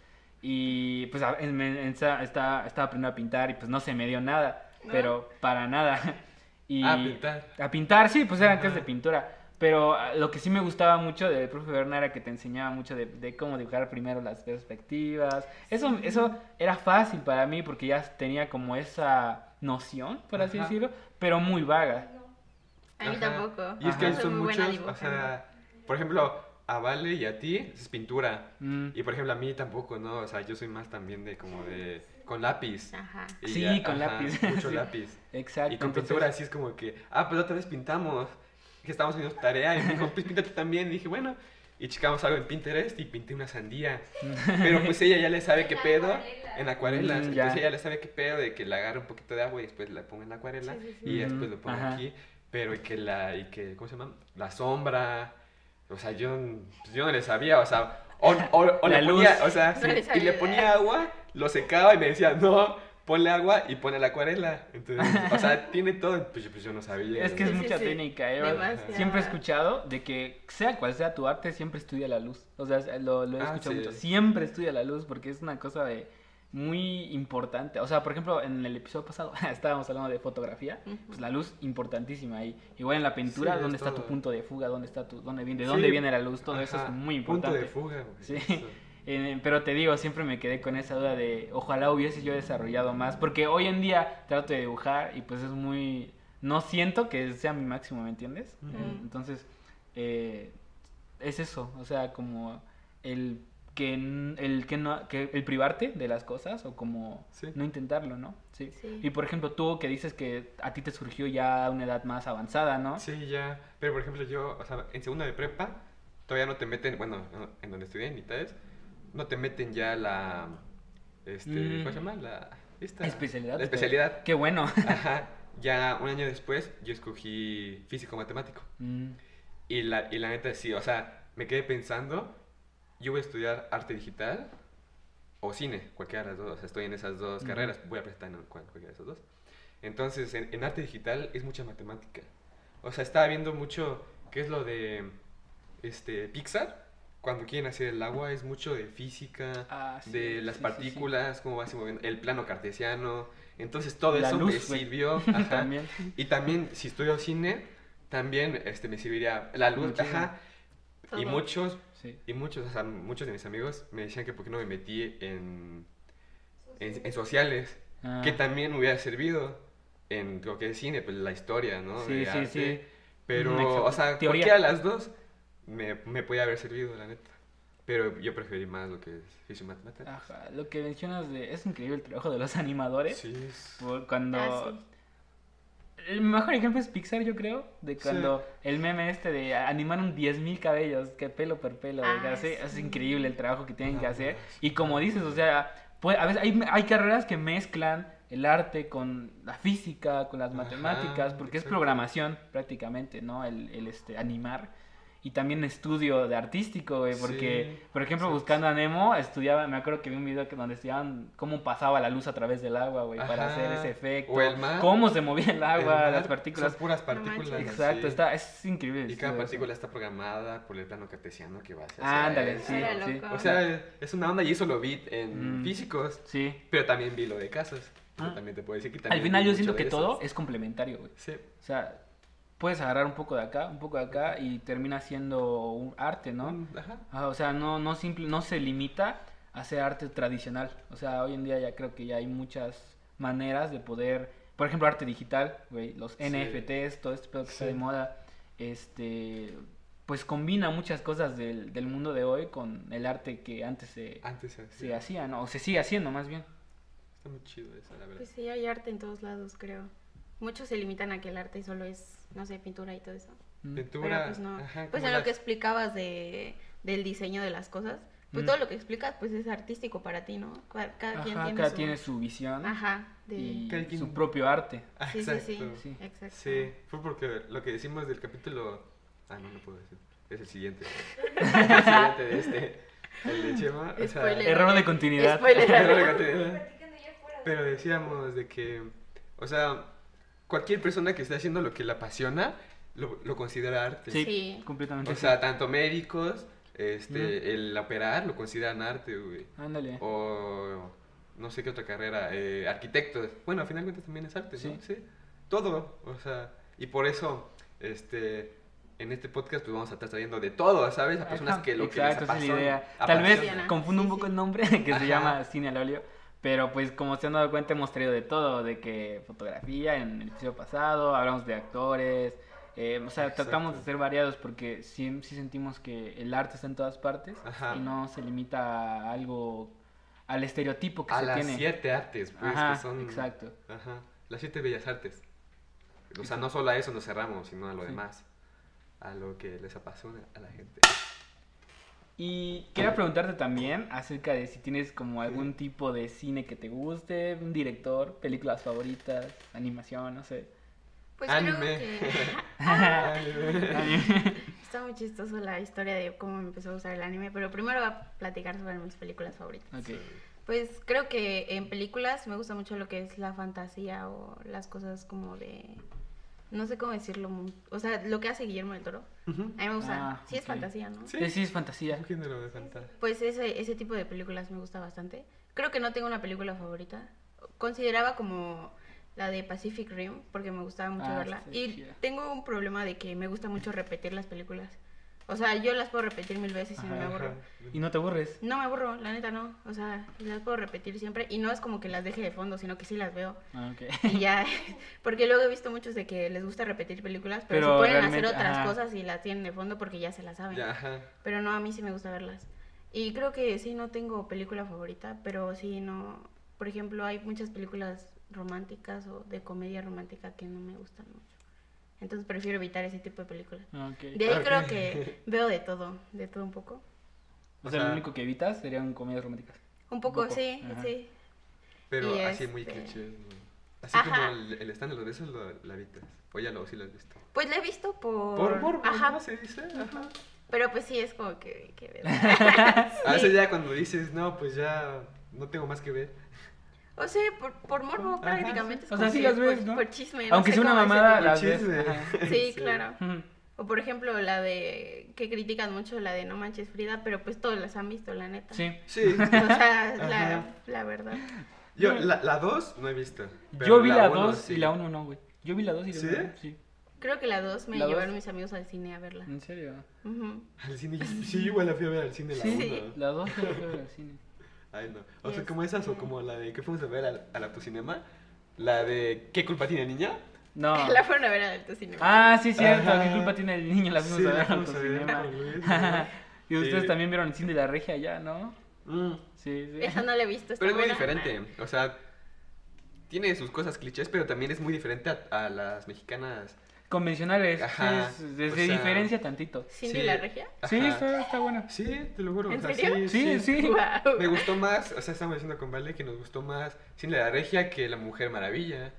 y pues a- en- en- en- estaba, estaba aprendiendo a pintar y pues no se me dio nada, pero para nada. Y, Ah, pintar. a pintar, sí, pues eran clases de pintura. Pero ah, lo que sí me gustaba mucho del profe Berna era que te enseñaba mucho de, de cómo dibujar primero las perspectivas. Eso, eso era fácil para mí porque ya tenía como esa noción, por así Ajá. decirlo, pero muy vaga. A mí Ajá. tampoco. Y es que Ajá. Soy son muchos, o sea, por ejemplo, a Vale y a ti es pintura. Mm. Y por ejemplo, a mí tampoco, ¿no? O sea, yo soy más también de como de con lápiz. Ajá. Y Sí, ya, con ajá, lápiz. Mucho Sí. lápiz. Exacto. Y con entonces- pintura así es como que, ah, pues otra vez pintamos. Que estábamos haciendo tarea y me dijo, pues píntate también. Y dije, bueno. Y checamos algo en Pinterest y pinté una sandía. Pero pues ella ya le sabe qué pedo. En acuarelas. Mm. Entonces ella le sabe qué pedo de que le agarre un poquito de agua y después la ponga en la acuarela. Sí, sí, sí. Y después lo pongo ajá. aquí. Pero y que la, y que, ¿cómo se llama? La sombra. O sea, yo, pues, yo no le sabía, o sea, o, o- o La le ponía, luz. o sea, No sí, le y le ponía agua, lo secaba y me decía, no, ponle agua y pone la acuarela. Entonces, o sea, tiene todo, pues, yo- pues yo no sabía. Es que es Sí, mucha sí. técnica, ¿eh? Siempre he escuchado de que sea cual sea tu arte, siempre estudia la luz. O sea, lo, lo he Ah, escuchado sí. mucho. Siempre estudia la luz porque es una cosa de muy importante. O sea, por ejemplo, en el episodio pasado estábamos hablando de fotografía, pues la luz importantísima ahí. Igual en la pintura, Sí, es ¿dónde está tu punto de fuga? ¿Dónde está tu dónde viene de Sí. dónde viene la luz? Todo eso es muy Punto importante. de fuga, güey. Sí. eso. Eh, pero te digo, siempre me quedé con esa duda de ojalá hubiese yo desarrollado más, porque hoy en día trato de dibujar y pues es muy... No siento que sea mi máximo, ¿me entiendes? Eh, Entonces, eh, es eso, o sea, como el que, el que no, que el privarte de las cosas o como Sí. no intentarlo, ¿no? Sí. Sí. Y por ejemplo, tú que dices que a ti te surgió ya a una edad más avanzada, ¿no? Sí, ya. Pero por ejemplo, yo, o sea, en segunda de prepa, todavía no te meten, bueno, en donde estudié, en mitades, no te meten ya la. Este, Mm. ¿Cómo se llama? La. Esta, Especialidad. La especialidad. Qué bueno. Ajá. Ya un año después, yo escogí físico-matemático. Mm, Y la, y la neta, sí, o sea, me quedé pensando, yo voy a estudiar arte digital o cine, cualquiera de las dos, o sea, estoy en esas dos carreras, voy a presentar en cual- cualquiera de esas dos. Entonces, en, en arte digital es mucha matemática. O sea, estaba viendo mucho, ¿qué es lo de este, Pixar? Cuando quieren hacer el agua es mucho de física, Ah, sí, de las sí, sí, sí. partículas, cómo va se moviendo, el plano cartesiano. Entonces, todo La eso luz, me sirvió. ajá. También. Y también, si estudio cine, también este, me serviría la luz, ajá. Y muchos, Sí. y muchos, o sea, muchos de mis amigos me decían que por qué no me metí en, en, en sociales, Ah. que también me hubiera servido en lo que es cine, pues la historia, ¿no? Sí, De sí, arte. sí. Pero, exacto. o sea, Teoría. cualquiera de las dos me, me podía haber servido, la neta. Pero yo preferí más lo que es física y matemáticas. Ajá, lo que mencionas de... Es increíble el trabajo de los animadores. Sí, es- por- Cuando... Ah, sí. El mejor ejemplo es Pixar, yo creo, de cuando el meme este de animaron 10.000 cabellos, que pelo por pelo, Ah, es increíble el trabajo que tienen que Ah, hacer. Y como dices, o sea, pues, a veces hay, hay carreras que mezclan el arte con la física, con las Ajá, matemáticas, porque es programación prácticamente, ¿no? El, el, este, animar. Y también estudio de artístico, güey, porque, Sí, por ejemplo, buscando a Nemo, estudiaba, me acuerdo que vi un video que donde estudiaban cómo pasaba la luz a través del agua, güey, para hacer ese efecto, O el mar. cómo se movía el agua, El mar las partículas. Son puras partículas. Exacto, sí. está, es increíble. Y cada eso. partícula está programada por el plano cartesiano que va hacia Ah, ándale, él. sí. O sea, es una onda y eso lo vi en Mm. físicos, Sí. pero también vi lo de casas. Yo Ah. también te puedo decir que Al también final vi yo siento que esas. todo es complementario, güey. Sí. O sea, puedes agarrar un poco de acá, un poco de acá y termina siendo un arte, ¿no? Mm, Ajá. O sea, no, no, simple, no se limita a hacer arte tradicional. O sea, hoy en día ya creo que ya hay muchas maneras de poder, por ejemplo, arte digital, güey, los Sí. NFTs, todo este pedo que está de Sí. moda, este, pues combina muchas cosas del, del mundo de hoy con el arte que antes se, Antes se se hacía, ¿no? O se sigue haciendo más bien. Está muy chido eso, la verdad. Pues sí, hay arte en todos lados, creo. Muchos se limitan a que el arte solo es, no sé, pintura y todo eso. Mm. Pintura. Pero pues no. ajá, pues en lo las- que explicabas de, del diseño de las cosas, pues Mm. todo lo que explicas pues es artístico para ti, ¿no? Cada, cada quien Ajá, tiene cada su... tiene su visión Ajá, de... y Cada quien- su propio arte. Ah, Sí, sí, sí, exacto. Sí. exacto. Sí, fue porque lo que decimos del capítulo. Ah, no, no puedo decir. Es el siguiente. el siguiente de este. El de Chema. O sea. Error de continuidad. Spoiler. Error de continuidad. Pero decíamos de que, o sea, cualquier persona que esté haciendo lo que le apasiona, lo, lo considera arte. Sí, Sí. completamente. O sí. sea, tanto médicos, este, el operar lo consideran arte, güey. Ándale. O no sé qué otra carrera, eh, arquitectos. Bueno, al final de cuentas también es arte, ¿no? Sí. Sí. Todo, o sea, y por eso, este, en este podcast pues vamos a estar trayendo de todo, ¿sabes? A personas que lo Exacto, que les esa es la apasiona. idea. Tal vez confundo un poco sí. el nombre, que Ajá. se llama Cine al óleo. Pero pues como se han dado cuenta hemos traído de todo, de que fotografía en el episodio pasado, hablamos de actores, eh, o sea, tratamos de ser variados porque sí, sí sentimos que el arte está en todas partes Ajá. y no se limita a algo, al estereotipo que A se las tiene. siete artes, pues, Ajá, que son... exacto. Ajá, las siete bellas artes. O sea, no solo a eso nos cerramos, sino a lo Sí. demás. A lo que les apasiona a la gente. Y quería preguntarte también acerca de si tienes como algún tipo de cine que te guste, un director, películas favoritas, animación, no sé. Pues Anime. creo que Anime. está muy chistoso la historia de cómo me empezó a gustar el anime, pero primero voy a platicar sobre mis películas favoritas. Ok. Pues creo que en películas me gusta mucho lo que es la fantasía o las cosas como de... No sé cómo decirlo. O sea, lo que hace Guillermo del Toro. A mí me gusta. Ah, sí es fantasía, ¿no? Sí. Sí, es fantasía. Un género de fantasía. Pues ese, ese tipo de películas me gusta bastante. Creo que no tengo una película favorita. Consideraba como la de Pacific Rim porque me gustaba mucho Ah, verla. Y tengo un problema de que me gusta mucho repetir las películas. O sea, yo las puedo repetir mil veces y no me Ajá, aburro. Y no te aburres. No me aburro, la neta no. O sea, las puedo repetir siempre. Y no es como que las deje de fondo, sino que sí las veo. Ah, ok. Y ya, porque luego he visto muchos de que les gusta repetir películas, pero, Pero se pueden hacer otras ajá. cosas y las tienen de fondo porque ya se las saben. Ya, ajá. Pero no, a mí sí me gusta verlas. Y creo que sí, no tengo película favorita, pero sí, no. Por ejemplo, hay muchas películas románticas o de comedia romántica que no me gustan mucho. Entonces prefiero evitar ese tipo de películas. Ah, ok. De ahí Ok. creo que veo de todo, de todo un poco. O O sea, sea- lo único que evitas serían comedias románticas. Un poco, poco, sí, ajá. sí. Pero Y así muy este- clichés, ¿no? Así Ajá. como el, el stand de los besos lo, la evitas. O ya lo, sí lo has visto. Pues la he visto por... Por Ajá, ¿no? Se dice. Ajá. pero pues sí, es como que... que. A veces ya cuando dices, no, pues ya no tengo más que ver. O sea, por, por morbo Ajá, prácticamente. sí. es O sea, sí las ves, por, ¿no? por chisme. no Aunque sé sea una mamada, las ves. Sí, Sí. claro. O por ejemplo la de que critican mucho la de No Manches Frida, pero pues todos las han visto, la neta. Sí. Sí. O sea, la, la verdad. Yo, la, la 2 no he visto. pero Yo vi la uno 2 sí. y la 1 no, güey. Yo vi la 2 y la ¿Sí? 1 sí. Creo que la 2 me ¿La dos? llevaron mis amigos al cine a verla. ¿En serio? Ujú. Al cine, sí, igual la fui a ver al cine la Sí, 1. Sí. La 2 yo la fui a ver al cine. Ay, no. O sea, como esas o como la de que fuimos a ver al, al autocinema. La de ¿Qué culpa tiene niña? No. La fueron a ver al cine. Ah, sí, cierto. Ajá. ¿Qué culpa tiene el niño? La fuimos Sí, a ver al ver autocinema. Y ustedes Sí. también vieron el cine de la regia allá, ¿no? Mm. Sí, sí. Esa no la he visto. está Pero es muy diferente. O sea, tiene sus cosas clichés, pero también es muy diferente a, a las mexicanas. Convencionales. Ajá, Sí, es- sea- diferencia tantito. ¿Cindy Sí. la regia? Sí, está, está buena. Sí, te lo juro. ¿En o sea, serio? Sí, sí. Guau. Me gustó más, o sea, estamos diciendo con Vale que nos gustó más Cine de la Regia que La Mujer Maravilla.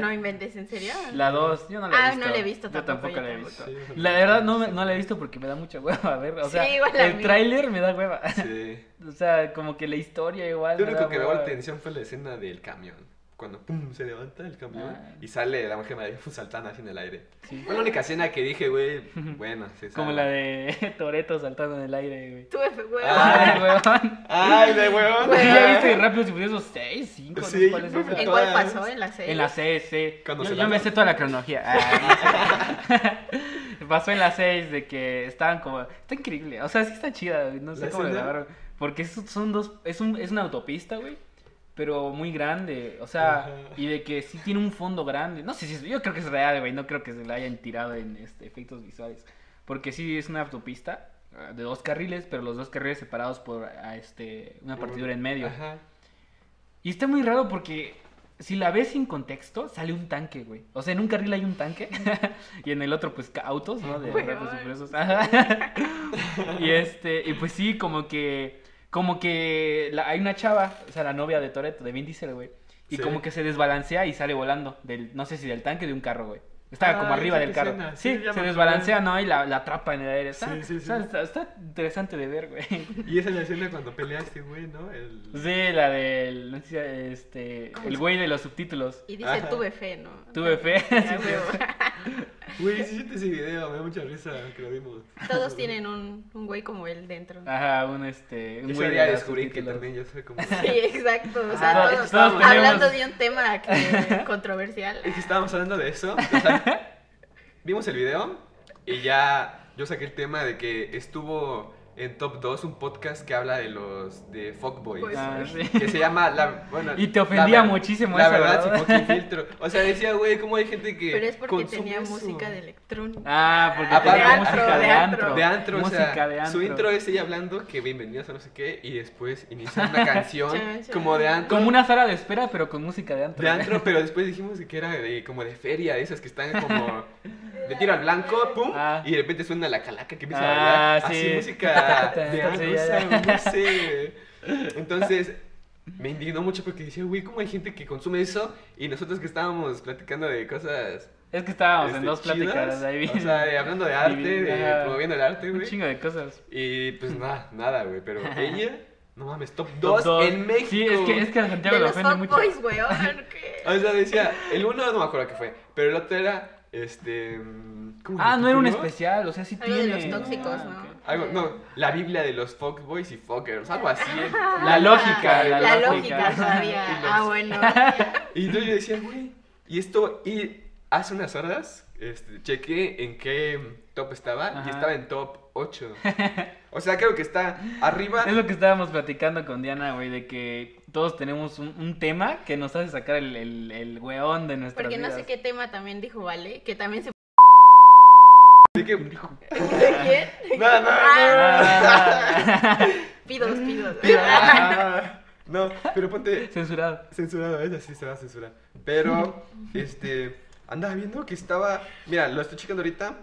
No inventes, ¿en serio? La 2, yo no la he Ah, visto. no la he visto Yo tampoco, tampoco la he visto. Sí, La verdad no, me- no la he visto porque me da mucha hueva a ver. O Sí, sea, igual a el tráiler me da hueva. Sí. O sea, como que la historia igual. Lo único que me llamó la atención fue la escena del camión. Cuando pum, se levanta el camión Ah. y sale la mujer María saltando así en el aire. Sí. Fue la única escena que dije, güey, bueno, se Como la de Toreto saltando en el aire, güey. Tuve fe- huevo. Ay, weón. ¡Ay, de huevón! Sí, ¿Ya viste Rápidos y Furiosos 6, 5? Sí, cuál es todas. pasó? ¿En la serie? En la 6, sí. Cuando Yo, se yo me sé toda la cronología. Ah, Pasó en la 6 de que estaban como... Está increíble. O sea, sí está chida, güey, No sé ¿La cómo le grabaron. Porque son dos... Es, un, es una autopista, güey. Pero muy grande. O sea, Ajá. y de que sí tiene un fondo grande. No sé si es... Yo creo que es real, güey. No creo que se la hayan tirado en este, efectos visuales. Porque sí es una autopista ah, de dos carriles, pero los dos carriles separados por ah, este, una partidura en medio. Ajá. Y está muy raro porque si la ves sin contexto, sale un tanque, güey. O sea, en un carril hay un tanque y en el otro, pues, autos, ¿no? De Rápidos y. Ajá. y este, y pues sí, como que, como que la- hay una chava, o sea, la novia de Toreto, de Vin Diesel, güey. Y Sí. como que se desbalancea y sale volando del, no sé si del tanque o de un carro, güey. Estaba Ah, como arriba del carro. escena, Sí, se desbalancea, ¿no? Y la, la atrapa en el aire. Está, Sí, sí, sí. está- está- está interesante de ver, güey. Y esa es la escena cuando pelea este güey, ¿no? El... Sí, la del, no sé si, este, el güey de los subtítulos. Y dice, Ajá. tuve fe, ¿no? Tuve fe. Güey, sí, siente ese video, me da mucha risa que lo vimos. Todos tienen un, un güey como él dentro. Ajá, un este, un Ese güey los descubrí que también yo soy como... Sí, exacto. O sea, Ah, todos, todos tenemos- hablando de un tema que- controversial. Es que estábamos hablando de eso. o sea, vimos el video y ya yo saqué el tema de que estuvo en Top 2 un podcast que habla de los de fuckboys. Pues, Ah, sí. Que se llama la bueno, Y te ofendía la muchísimo La eso, verdad, ¿verdad? sin filtro. O sea, decía, güey, cómo hay gente que Pero es porque tenía eso? música de electrónica. Ah, porque Aparte- tenía de música antro, de de antro. De antro, o música sea, de antro. su intro es ella hablando que bienvenidos a no sé qué y después inicia una canción como de antro. Como una sala de espera, pero con música de antro. De antro, pero después dijimos que era de, como de feria, de esas que están como de tiro al blanco, pum, Ah. y de repente suena la calaca que empieza Ah, a bailar. sí. Así música de ya, antro, ya. o sea, no sé. Entonces, me indignó mucho porque decía, güey, ¿cómo hay gente que consume eso? Y nosotros que estábamos platicando de cosas. Es que estábamos en este, dos pláticas ahí. O sea, de- hablando de arte, de promoviendo el arte, Un güey. chingo de cosas. Y pues nada, nada, güey. Pero ella, no mames, top Top 2 dos. en México. Sí, es que, es que a Santiago los ofende mucho. fuckboys, güey. oigan, ¿qué? O sea, decía, el uno no me acuerdo qué fue, pero el otro era, este... ¿cómo Ah, no era un especial, o sea, sí Algo de los tóxicos, Ah, ¿no? Algo, no, la Biblia de los fuckboys y fuckers, algo así. La lógica, la, La lógica. lógica todavía. Y los- Ah, bueno. Y entonces yo decía, güey, y esto, y hace unas horas, este, chequé en qué top estaba, Ajá. y estaba en top 8. O sea, creo que está arriba. Es lo que estábamos platicando con Diana, güey, de que todos tenemos un, un tema que nos hace sacar el, el, el weón de nuestras Porque no sé vidas. qué tema también dijo Vale, que también se... de que- ¿De quién? No, no, no. Ah, Pidos, pidos. Ah, No, pero ponte, Censurado. Censurado, esa sí se va a censurar. Pero, este, andaba viendo que estaba, mira, lo estoy checando ahorita,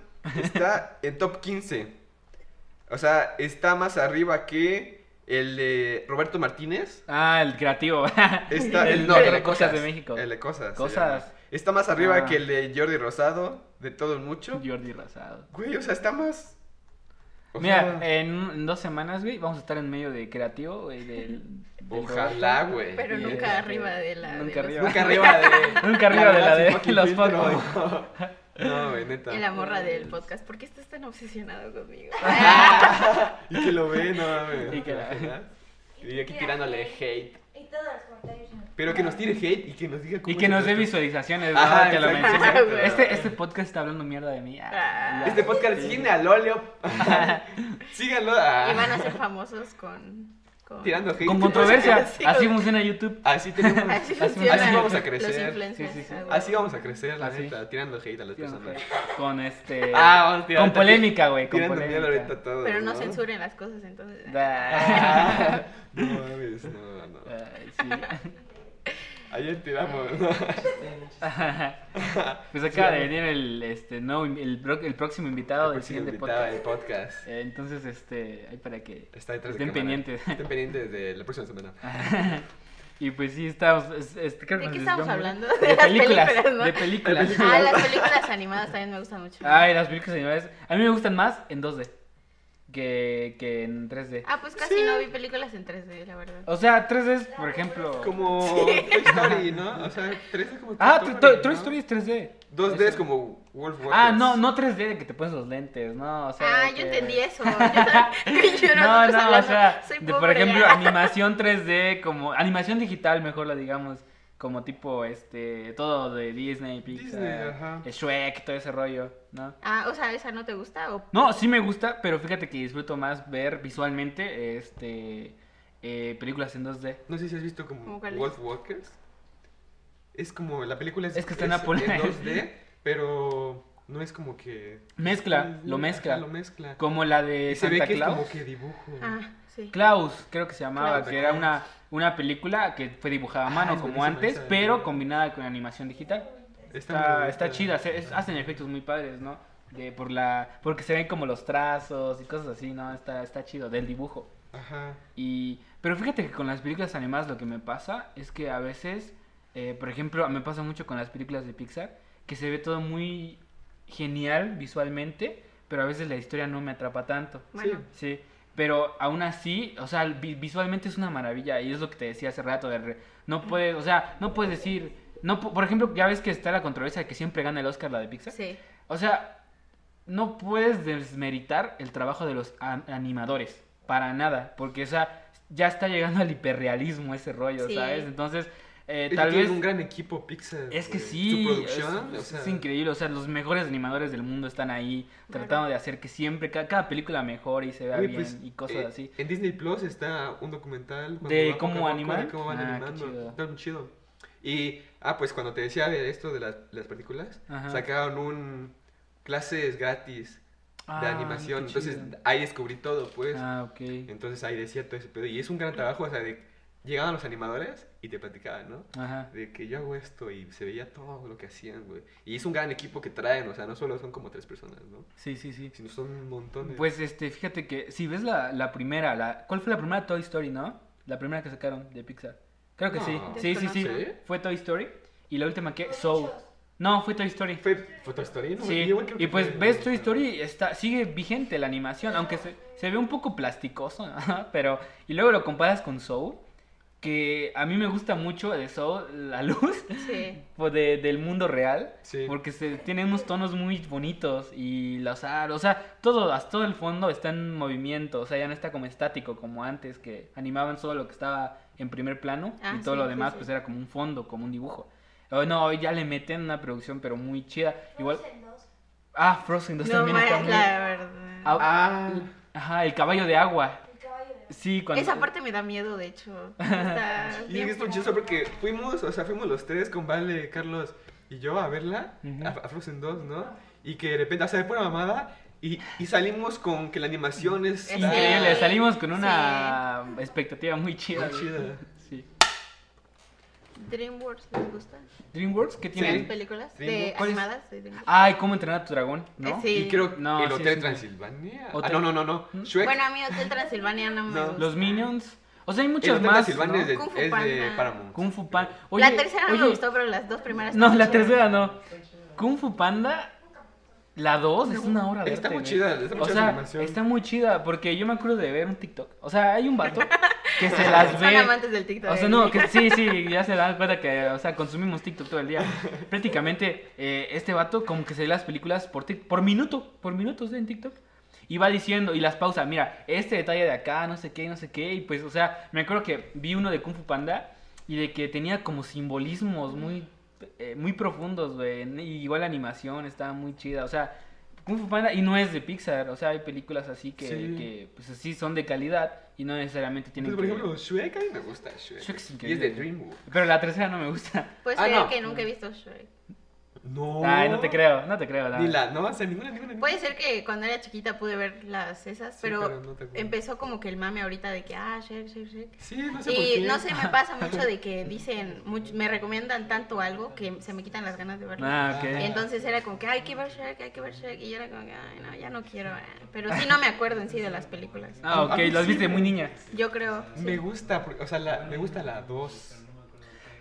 está en top 15. O sea, está más arriba que el de Roberto Martínez. Ah, el creativo. Está, El no, de el de Cosas cosas de México. El de cosas. Cosas. Está más arriba Ah. que el de Jordi Rosado, de todo un mucho. Jordi Rosado. Güey, o sea, está más. o Mira, sea, en, en dos semanas, güey, vamos a estar en medio de creativo, güey, del... del Ojalá, güey. Pero nunca arriba de la... de nunca los- arriba. Nunca arriba de. Nunca arriba de la de fucking los. No, güey, neta. Y la morra del podcast. ¿Por qué estás tan obsesionado conmigo? Y que lo ve, no mames. Y que la-. Y aquí tirándole hate. Todos los comentarios. Pero que nos tire hate y que nos diga cómo Y que nos dé visualizaciones, Ajá, ¿no? Que lo exacto, mencione. exacto. Este, este podcast está hablando mierda de mí. Ah, Ah. Este podcast Sí. sigue al óleo. Síganlo. ah. Y van a ser famosos con... con... Tirando hate. Con controversia. Sí, Así güey. funciona YouTube. Así tenemos. Así, Así- vamos a crecer. influencers. Sí, sí, sí. ah, güey. Así vamos a crecer, la Así. neta. Tirando hate a las personas. Con este. Ah, vamos tirando Con polémica, güey. Con Tirando mierda ahorita polémica. todo. Pero no censuren las cosas, entonces... Ah. No mames, no, no. Ay, sí. Ayer tiramos. Pues acaba de venir el, este, no, el, el próximo invitado del próximo siguiente invitado podcast. del podcast. Eh, Entonces, este, ahí para que Está detrás de estén cámara. pendientes. Estén pendientes de la próxima semana. Y pues sí, estamos. es- es- creo que ¿De qué estamos hablando? De De las películas. películas, ¿no? De películas. Ah, las películas animadas también me gustan mucho. Ay, las películas animadas. A mí me gustan más en 2D que, que en 3D. Ah, pues casi no vi películas en 3D, la verdad. O sea, 3D es, por ejemplo. Como Toy Story, ¿no? O sea, 3D como Ah, Toy Toy Story, Toy ¿no? Story es 3D. 2D es como Wolf Walkers. Ah, no, no 3D de que te pones los lentes, no, o sea. Ah, yo que- entendí eso. Yo, yo No, nosotros no, o sea, soy de, por ejemplo, animación 3D, como animación digital, mejor lo digamos, como tipo, este, todo de Disney, Pixar, Disney, ajá. Shrek, todo ese rollo, ¿no? Ah, o sea, ¿esa no te gusta? O... No, sí me gusta, pero fíjate que disfruto más ver visualmente, este, eh, películas en 2D. No sé si has visto como ¿Cómo cuál es? Wolf Walkers. Es como, la película es, Es que está en Apple. 2D, pero no es como que... Mezcla, lo Ajá, mezcla. lo mezcla. Como la de Y se ve Santa que es Claus. como que dibujo. Ah, sí. Klaus, creo que se llamaba, Klaus. que era una, una película que fue dibujada a mano Ah, es como antes, esa, pero sí. combinada con animación digital. Está, está chida, se- es- hacen efectos muy padres, ¿no? De, por la, porque se ven como los trazos y cosas así, ¿no? Está, está chido, del dibujo. Ajá. Y, pero fíjate que con las películas animadas lo que me pasa es que a veces, eh, por ejemplo, me pasa mucho con las películas de Pixar, que se ve todo muy genial visualmente, pero a veces la historia no me atrapa tanto. Bueno, Sí, pero aún así, o sea, vi- visualmente es una maravilla y es lo que te decía hace rato, de re- no puedes, o sea, no puedes decir, no, por ejemplo, ya ves que está la controversia de que siempre gana el Oscar la de Pixar. sí. O sea, no puedes desmeritar el trabajo de los animadores, para nada, porque, o sea, ya está llegando al hiperrealismo ese rollo, Sí. ¿sabes? Entonces, eh, tal vez... un gran equipo Pixar. Es que güey. sí, Su producción, es, o sea, es increíble, o sea, los mejores animadores del mundo están ahí Claro. tratando de hacer que siempre, ca- cada, película mejore y se vea güey, bien pues, y cosas eh, así. En Disney Plus está un documental ¿De cómo poco a poco animan? De cómo van Ah, qué animando. chido. Está muy chido. Y, ah, pues cuando te decía de esto de las, las películas, Ajá. sacaron un clases gratis de Ah, animación. Entonces ahí descubrí todo, pues. Ah, ok. Entonces ahí decía todo ese pedo. Y es un gran trabajo, o sea, de llegaban los animadores y te platicaban, ¿no? Ajá. De que yo hago esto y se veía todo lo que hacían, güey. Y es un gran equipo que traen, o sea, no solo son como tres personas, ¿no? Sí, sí, sí. Sino son un montón de... Pues este, fíjate que si ves la, la primera, la, ¿cuál fue la primera Toy Story, no? La primera que sacaron de Pixar. Creo que sí. No. Sí, sí, sí. ¿Sí? Fue Toy Story. Y la última que, Soul. No, fue Toy Story. ¿Fue, fue Toy Story? No, Sí, yo y pues fue- ves Toy Story, está, sigue vigente la animación, aunque se, se ve un poco plasticoso, ajá, pero... Y luego lo comparas con Soul, que a mí me gusta mucho de Soul, la luz Sí. pues, de- del mundo real, Sí. porque se, tiene unos tonos muy bonitos y los aros, o sea, todo, hasta todo el fondo está en movimiento, o sea, ya no está como estático como antes, que animaban solo lo que estaba en primer plano Ah, y todo sí, lo demás sí. pues era como un fondo, como un dibujo. Oh, no, hoy ya le meten una producción pero muy chida. Igual, Frozen dos. ah, Frozen 2 No, también está muy... la verdad. Ah, Ah, Ajá, el caballo de agua. Sí, cuando... Esa parte me da miedo, de hecho. Está y es fuerte. chistoso porque fuimos, o sea, fuimos los tres con Vale, Carlos y yo a verla, Ujú. a, a Frozen 2, ¿no? Y que de repente, o sea, de pura mamada, y, y salimos con que la animación es... Es Increíble, Sí. salimos con una expectativa muy chida. Muy chida. DreamWorks, ¿les gusta? DreamWorks, ¿qué Sí. tiene? ¿Las películas de animadas? Ay, ¿cómo entrenar a tu dragón? ¿No? Eh, sí. Y creo que No, el sí, Hotel sí. Transilvania. Ah, no, no, no, no. ¿Mm? Shrek. Bueno, a mí Hotel Transilvania no me No. gusta. Los Minions. O sea, hay el muchas Hotel más. ¿no? es de, Kung Fu es de Panda. Paramount. Kung Fu Panda. la tercera no me oye, gustó, pero las dos primeras No, la tercera no. Kung Fu Panda, la 2 es una obra de Está arte, muy chida, está muy O chida la sea, animación. está muy chida porque yo me acuerdo de ver un TikTok. O sea, hay un vato que se las Son ve. amantes del TikTok. O sea, ¿eh? no, que sí, sí, ya se dan cuenta que, o sea, consumimos TikTok todo el día. Prácticamente, eh, este vato como que se ve las películas por, tic- por minuto, por minutos en TikTok. Y va diciendo, y las pausa, mira, este detalle de acá, no sé qué, no sé qué. Y pues, o sea, me acuerdo que vi uno de Kung Fu Panda y de que tenía como simbolismos muy, eh, muy profundos, güey. Y igual la animación estaba muy chida. O sea, Kung Fu Panda, y no es de Pixar, o sea, hay películas así que, Sí. que pues así son de calidad y no necesariamente tienen Entonces, por que... ejemplo, Shrek, a mí me gusta Shrek. Shrek es Y es increíble. de DreamWorks. Pero la tercera no me gusta. Puedes Ah, no. que nunca he visto Shrek. No. Ay, no te creo, no te creo. Ni la no, o sea, ninguna, ninguna. Puede ser que cuando era chiquita pude ver las esas, Sí, pero, pero no empezó como que el mame ahorita de que, ah, Shrek, Shrek, Shrek. Sí, no sé por Y qué. no sé, me pasa mucho de que dicen, much- me recomiendan tanto algo que se me quitan las ganas de verlo. Ah, ok. Y entonces era como que "Ay, hay que ver Shrek, hay que ver Shrek. Y yo era como que, ay, no, ya no quiero. eh". Pero sí no me acuerdo en sí de las películas. Ah, ok, las viste muy niña. Yo creo. sí. Me gusta, porque- o sea, la, me gusta la 2.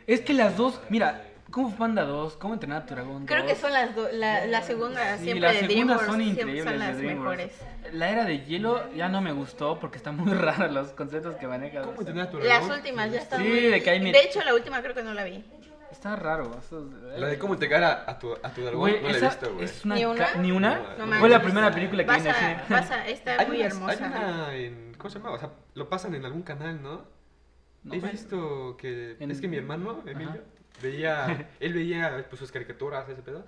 Es que las dos, mira, Kung Fu Panda 2, ¿Cómo entrenar a tu dragón? Creo 2? que son las dos, la, la segunda Sí, siempre las de segundas DreamWorks son increíbles son de las DreamWorks. mejores. La era de hielo ya no me gustó porque están muy raros los conceptos que maneja. ¿Cómo entrenar a tu Las dragón? últimas ya están Sí, muy... de que hay mi- De hecho, la última creo que no la vi. Está raro. eso- La de cómo entregar a, a tu, a tu dragón Güey, no la he visto, güey. ¿Ni una? ca- ¿Ni una? No, No Fue la primera película que vi en el a, cine. vas a, está Hay muy unas- hermosa. Hay una en... ¿Cómo se llama? O sea, lo pasan en algún canal, ¿no? No, He visto que... En- Es que mi hermano, Emilio, Ajá. Veía... Él veía pues, sus caricaturas, ese pedo.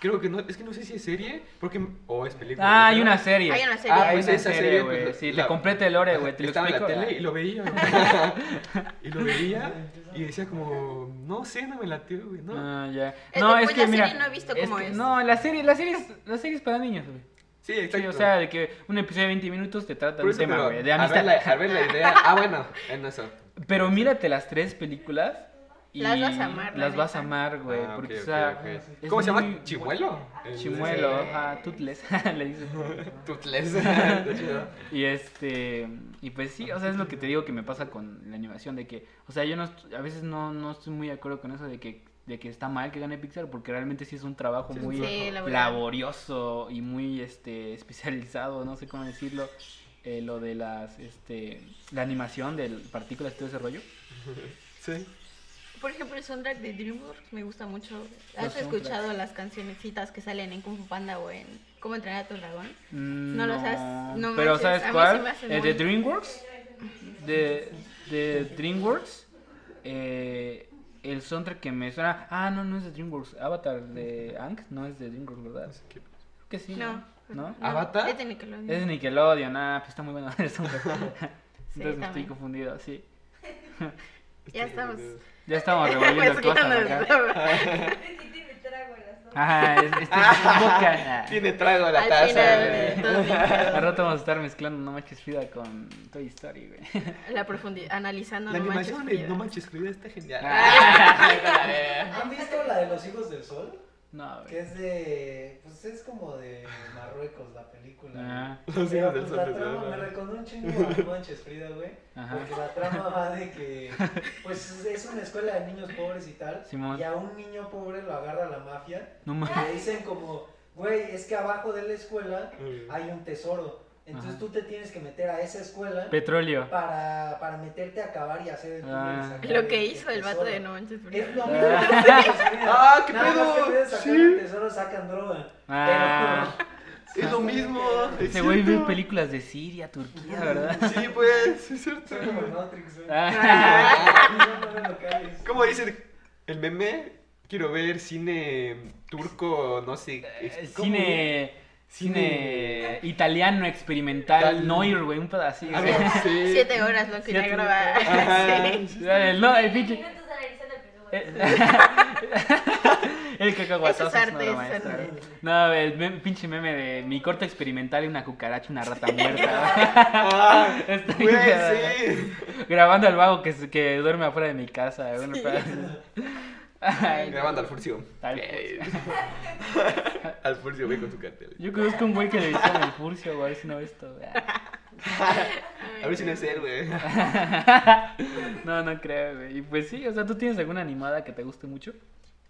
Creo que no... Es que no sé si es serie, porque... O es película. Ah, hay una serie. Hay una serie. Ah, hay Pues una esa serie, güey. pues, Sí, la- te complete el lore, güey. Te lo Estaba en la explico. tele y lo veía, güey. y lo veía y decía como... No sé, no me latió, güey. No. Ah, ya. Es No, es pues, que la mira. serie no he visto es cómo que- es. No, la serie, la serie es, la serie es para niños, güey. Sí, Sí, exacto. o sea, de que un episodio de 20 minutos te trata un tema, güey, de a ver, amistad. la, a ver la idea. Ah, bueno, en eso. Pero mírate las tres películas y Las vas a amar, la Las vas a amar, güey, Ah, porque ok, o sea, ok, ok. es ¿Cómo se llama? ¿Chimuelo? El- Chimuelo, ajá, tutles, le dices. Tutles. Y este, y pues sí, o sea, es lo que te digo que me pasa con la animación, de que, o sea, yo no, a veces no, no estoy muy de acuerdo con eso de que, de que está mal que gane Pixar, porque realmente sí es un trabajo Sí, muy Sí, laborioso y muy, este, especializado, no sé cómo decirlo, eh, lo de las, este, la animación de partículas y todo ese rollo. Sí. Por ejemplo, el soundtrack de DreamWorks me gusta mucho. Los ¿Has escuchado las cancionecitas que salen en Kung Fu Panda o en Cómo entrenar a tu dragón? Mm, No lo sabes, no Pero manches, ¿sabes cuál? El muy- de DreamWorks. De, de DreamWorks. eh, el soundtrack que me suena. Ah, no, no es de DreamWorks. Avatar de Ank no es de DreamWorks, ¿verdad? Que sí. No. ¿No? ¿Avatar? Es de Nickelodeon. Es de Nickelodeon, ah, pues está muy bueno el soundtrack. Sí, Entonces me estoy confundido, sí. Ya estamos. Ya estamos revolviendo cosas acá. Es que tiene trago el asunto. Ajá, es, este es boca. Tiene trago la Al taza. Al rato vamos a estar mezclando No Manches Frida con Toy Story, güey. La profundidad, analizando La No Manches Frida. No Manches Frida está genial. ¿Han visto la de los hijos del sol? No, Que es de. Pues es como de Marruecos la película. Ah, Los Pero, hijos del pues, sol la trama me recordó un chingo a No Manches Frida, güey. Ajá. Porque la trama va de que. Pues es una escuela de niños pobres y tal. Simón. Y a un niño pobre lo agarra la mafia. no Y mames. le dicen como. Güey, es que abajo de la escuela hay un tesoro. Entonces Ajá. tú te tienes que meter a esa escuela. Petróleo. Para, para meterte a cavar y hacer el Ah. sacar Lo el- que el hizo el vato tesoro. de No Manches. Es lo mismo. que Manches Frida. Ah, qué Nada más pedo. que vez de sacar Sí. el tesoro sacan droga. Ah. Es lo mismo. es Ese güey ve películas de Siria, Turquía, ¿verdad? Sí, pues, sí es cierto. Como Matrix, güey. Ah. ¿Cómo dice el meme? Quiero ver cine turco, no sé. Eh, ¿cómo? Cine. Cine italiano experimental, Tal- Noir, güey, un pedacito. Ah, no, sí. Siete horas lo que. Sí. El- No, el pinche. El Eh. El cacahuatazo es arte, eso es. No, el pinche meme de mi corte experimental y una cucaracha, una rata muerta. Ah, Está güey, cagado. sí. Grabando al vago que, se- que duerme afuera de mi casa. así. Ay, Grabando al Furcio. Tal al Furcio, ve con su cartel. Yo conozco un güey que le dicen el furcio, güey, a ver si no ve esto. güey. A ver si no es él, güey. No, no creo, güey. Y pues sí, o sea, ¿tú tienes alguna animada que te guste mucho?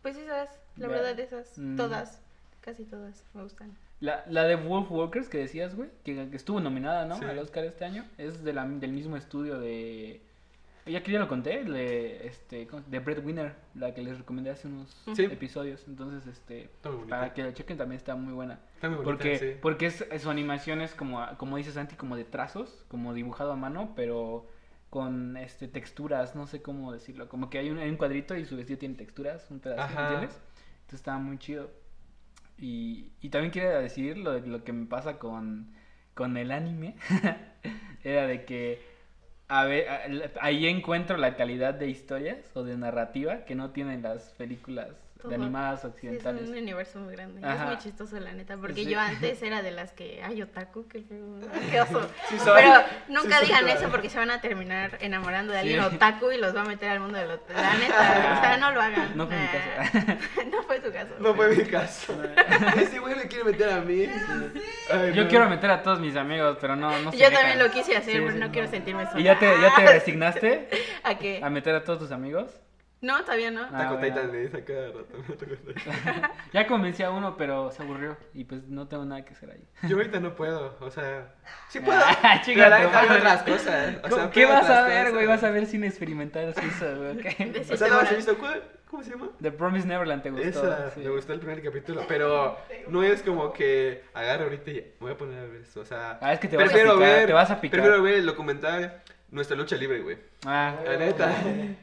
Pues esas, la Ya. verdad, esas. Mm. Todas. Casi todas me gustan. La, la de Wolf Walkers que decías, güey, que, que estuvo nominada, ¿no? Sí. Al Oscar este año. Es de la, del mismo estudio de... Ya que ya lo conté, el de, este, ¿cómo se- de Breadwinner, la que les recomendé hace unos Sí. episodios. Entonces, este, Está para que la chequen también está muy buena. Está muy bonita, Porque, sí. porque es, su animación es como, como dice Santi, como de trazos, como dibujado a mano, pero con este texturas, no sé cómo decirlo. Como que hay un, hay un cuadrito y su vestido tiene texturas, un pedacito, Ajá. ¿entiendes? Entonces estaba muy chido. Y, y también quería decir lo, de- lo que me pasa con, con el anime. Era de que a ver, ahí encuentro la calidad de historias o de narrativa que no tienen las películas Todo. de animadas Sí, es occidentales. un universo muy grande. Es muy chistoso, la neta. Porque Sí. yo antes era de las que. Ay, otaku, qué feo. Qué oso. Sí soy. Pero nunca Sí soy digan eso porque se van a terminar enamorando de Sí. alguien otaku y los va a meter al mundo del otaku. La neta. O sea, no lo hagan. No fue mi caso. no fue tu caso. No fue mi caso. Ese güey me quiere meter a mí. Ay, Yo no. quiero meter a todos mis amigos, pero no, no se Yo dejan. también lo quise hacer, Sí, pero sí. no quiero sentirme sola. ¿Y ya te, ya te resignaste ¿A qué? a meter a todos tus amigos? No, todavía no. Ah, Taco. Titan le dice a cada rato. Ya convencí a uno, pero se aburrió. Y pues no tengo nada que hacer ahí. Yo ahorita no puedo, o sea, sí puedo. Ah, pero neta veo madre. otras cosas. O sea, ¿Qué vas a ver, güey? Vas a ver cine experimental suizo, güey. ok. De O sea, no has visto cuál? ¿Cómo se llama? The Promise Neverland te gustó. Esa, sí. me gustó el primer capítulo, pero no es como que agarre ahorita y me voy a poner a ver eso, o sea, Ah, es que te vas a picar, ver, te vas a picar. prefiero ver el documental Nuestra lucha libre, güey. Ah, La neta,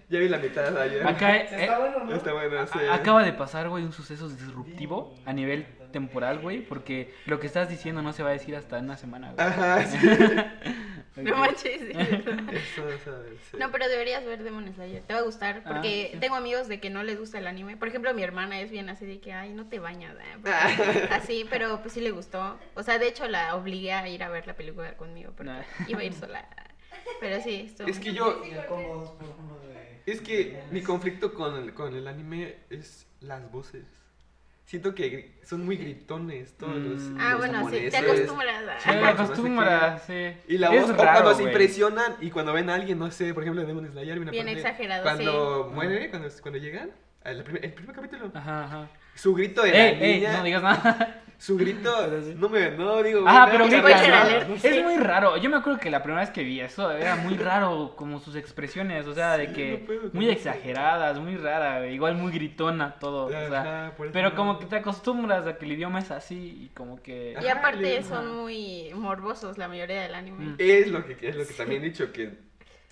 ya vi la mitad ayer. acá eh, Está bueno, ¿no? Está bueno, sí. acaba de pasar, güey, un suceso disruptivo a nivel temporal, güey, porque lo que estás diciendo no se va a decir hasta en una semana, güey. Ajá, sí. No manches. Eso, ¿sabes? Sí. No, pero deberías ver Demon Slayer. Te va a gustar. Porque Ah, sí. tengo amigos de que no les gusta el anime. Por ejemplo, mi hermana es bien así de que, ay, no te bañas. ¿eh? Porque- así, pero pues sí le gustó. O sea, de hecho la obligué a ir a ver la película conmigo. Porque iba a ir sola. Pero sí, estuvo Es muy que yo, es que mi conflicto con el, con el anime es las voces. Siento que son muy gritones todos los, Mm. Ah, los bueno, sí, te acostumbras. a- Sí, sí. Y la Es voz, o cuando se impresionan y cuando ven a alguien, no sé, por ejemplo, en Demon Slayer, Bien parte exagerado, Cuando sí. muere, cuando, cuando llegan, el primer, el primer capítulo, Ajá, ajá. Su grito de la Ey, niña, no digas nada. su grito, no me, no digo, Ah, pero alert. Es muy raro. Yo me acuerdo que la primera vez que vi eso era muy raro, como sus expresiones, o sea, de que no puedo con muy exageradas, muy rara, igual muy gritona todo, o sea, pero no. como que te acostumbras a que el idioma es así y como que Y aparte Ajá. son muy morbosos la mayoría del anime. Mm. Es lo que, es lo que también he dicho, que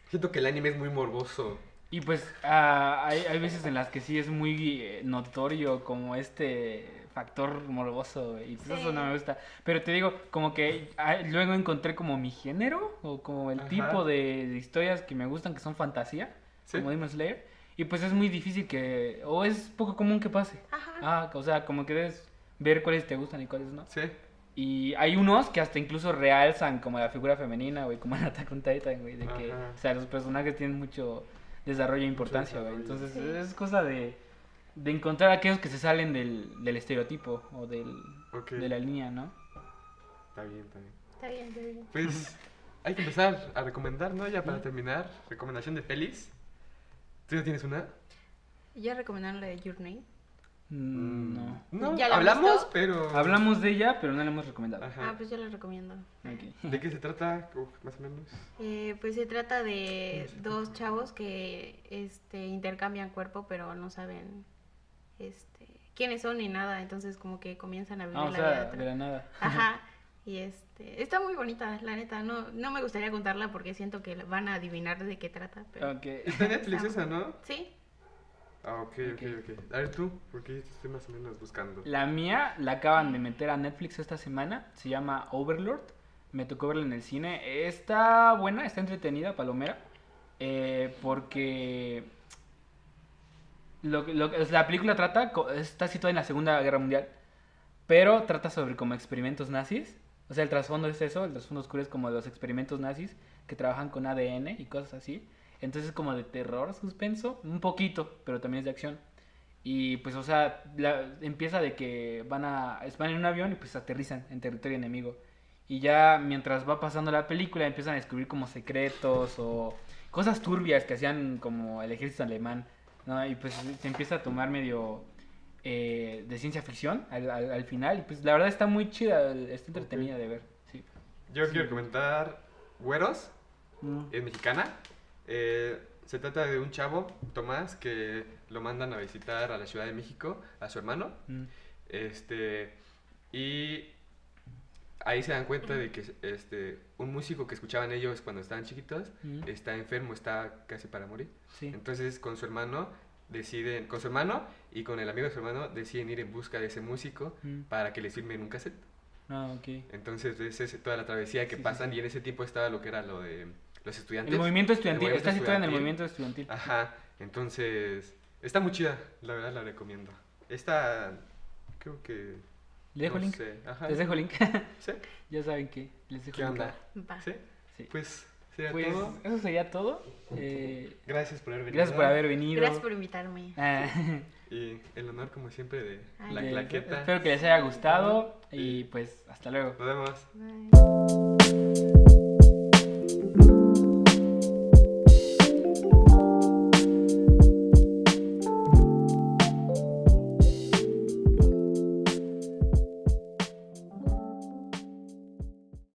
siento que el anime es muy morboso. Y pues ah, hay, hay veces en las que sí es muy eh, notorio como este factor morboso güey, y pues eso no me gusta. Pero te digo, como que luego encontré como mi género o como el Ajá. tipo de, de historias que me gustan que son fantasía, Sí. como Demon Slayer. Y pues es muy difícil que, o es poco común que pase. Ajá. Ah, o sea, como que debes ver cuáles te gustan y cuáles no. Sí. Y hay unos que hasta incluso realzan como la figura femenina, güey, como en Attack on Titan, güey, de que, o sea, los personajes tienen mucho desarrollo e importancia, güey. Entonces Sí. es cosa de, de encontrar aquellos que se salen del, del estereotipo o del, de la línea, ¿no? Está bien, está bien. Está bien, está bien. Pues hay que empezar a recomendar, ¿no? Ya para terminar, recomendación de pelis. ¿Tú ya tienes una? ¿Ya recomendaron la de Your Name? Mm, no. No, ¿Ya la hablamos, visto? pero... Hablamos de ella, pero no la hemos recomendado. Ajá. Ah, pues yo la recomiendo. Ok. ¿De qué se trata? Uf, más o menos. Eh, pues se trata de dos chavos que este, intercambian cuerpo, pero no saben este, quiénes son ni nada. Entonces como que comienzan a vivir Ah, o la vida. sea, otra- de la nada. Ajá. Y este, está muy bonita, la neta. No, no me gustaría contarla porque siento que van a adivinar de qué trata. Pero... Ok. Está en Netflix esa, ¿no? Sí, Ah, ok, ok, ok. A ver tú, porque estoy más o menos buscando. La mía la acaban de meter a Netflix esta semana. Se llama Overlord. Me tocó verla en el cine. Está buena, está entretenida, palomera. eh, porque lo, que- lo, la película trata, está situada en la Segunda Guerra Mundial. Pero trata sobre como experimentos nazis. O sea, el trasfondo es eso. El trasfondo oscuro es como los experimentos nazis que trabajan con ADN y cosas así. Entonces como de terror, suspenso, un poquito, pero también es de acción. Y pues, o sea, la- empieza de que van a van en un avión y pues aterrizan en territorio enemigo. Y ya mientras va pasando la película empiezan a descubrir como secretos o cosas turbias que hacían como el ejército alemán, ¿no? Y pues se empieza a tomar medio eh, de ciencia ficción al, al- al final. Y pues la verdad está muy chida, está entretenida de ver. Sí. Yo quiero comentar Güeros, Mm. es mexicana. Eh, se trata de un chavo, Tomás, que lo mandan a visitar a la Ciudad de México, a su hermano. Mm. Este, y ahí se dan cuenta de que este, un músico que escuchaban ellos cuando estaban chiquitos Mm. está enfermo, está casi para morir. Sí. Entonces con su hermano deciden, con su hermano y con el amigo de su hermano deciden ir en busca de ese músico Mm. para que les firmen un cassette. Ah, ok. Entonces es toda la travesía que Sí, sí, pasan sí. y en ese tiempo estaba lo que era lo de los estudiantes. El movimiento estudiantil, El movimiento está situada en el movimiento estudiantil. Ajá, entonces está muy chida, la verdad la recomiendo. Esta creo que... ¿Le dejo no link? sé, ajá. Les dejo link. ¿Sí? ya saben que les dejo ¿Qué link. onda? va. ¿Sí? Sí. Pues sería Pues todo. eso sería todo. Eh, Gracias por haber venido. gracias por haber venido. Gracias por invitarme. Ah, Y el honor como siempre de Ay, la claqueta. espero que les haya gustado y pues hasta luego. Nos vemos. Bye.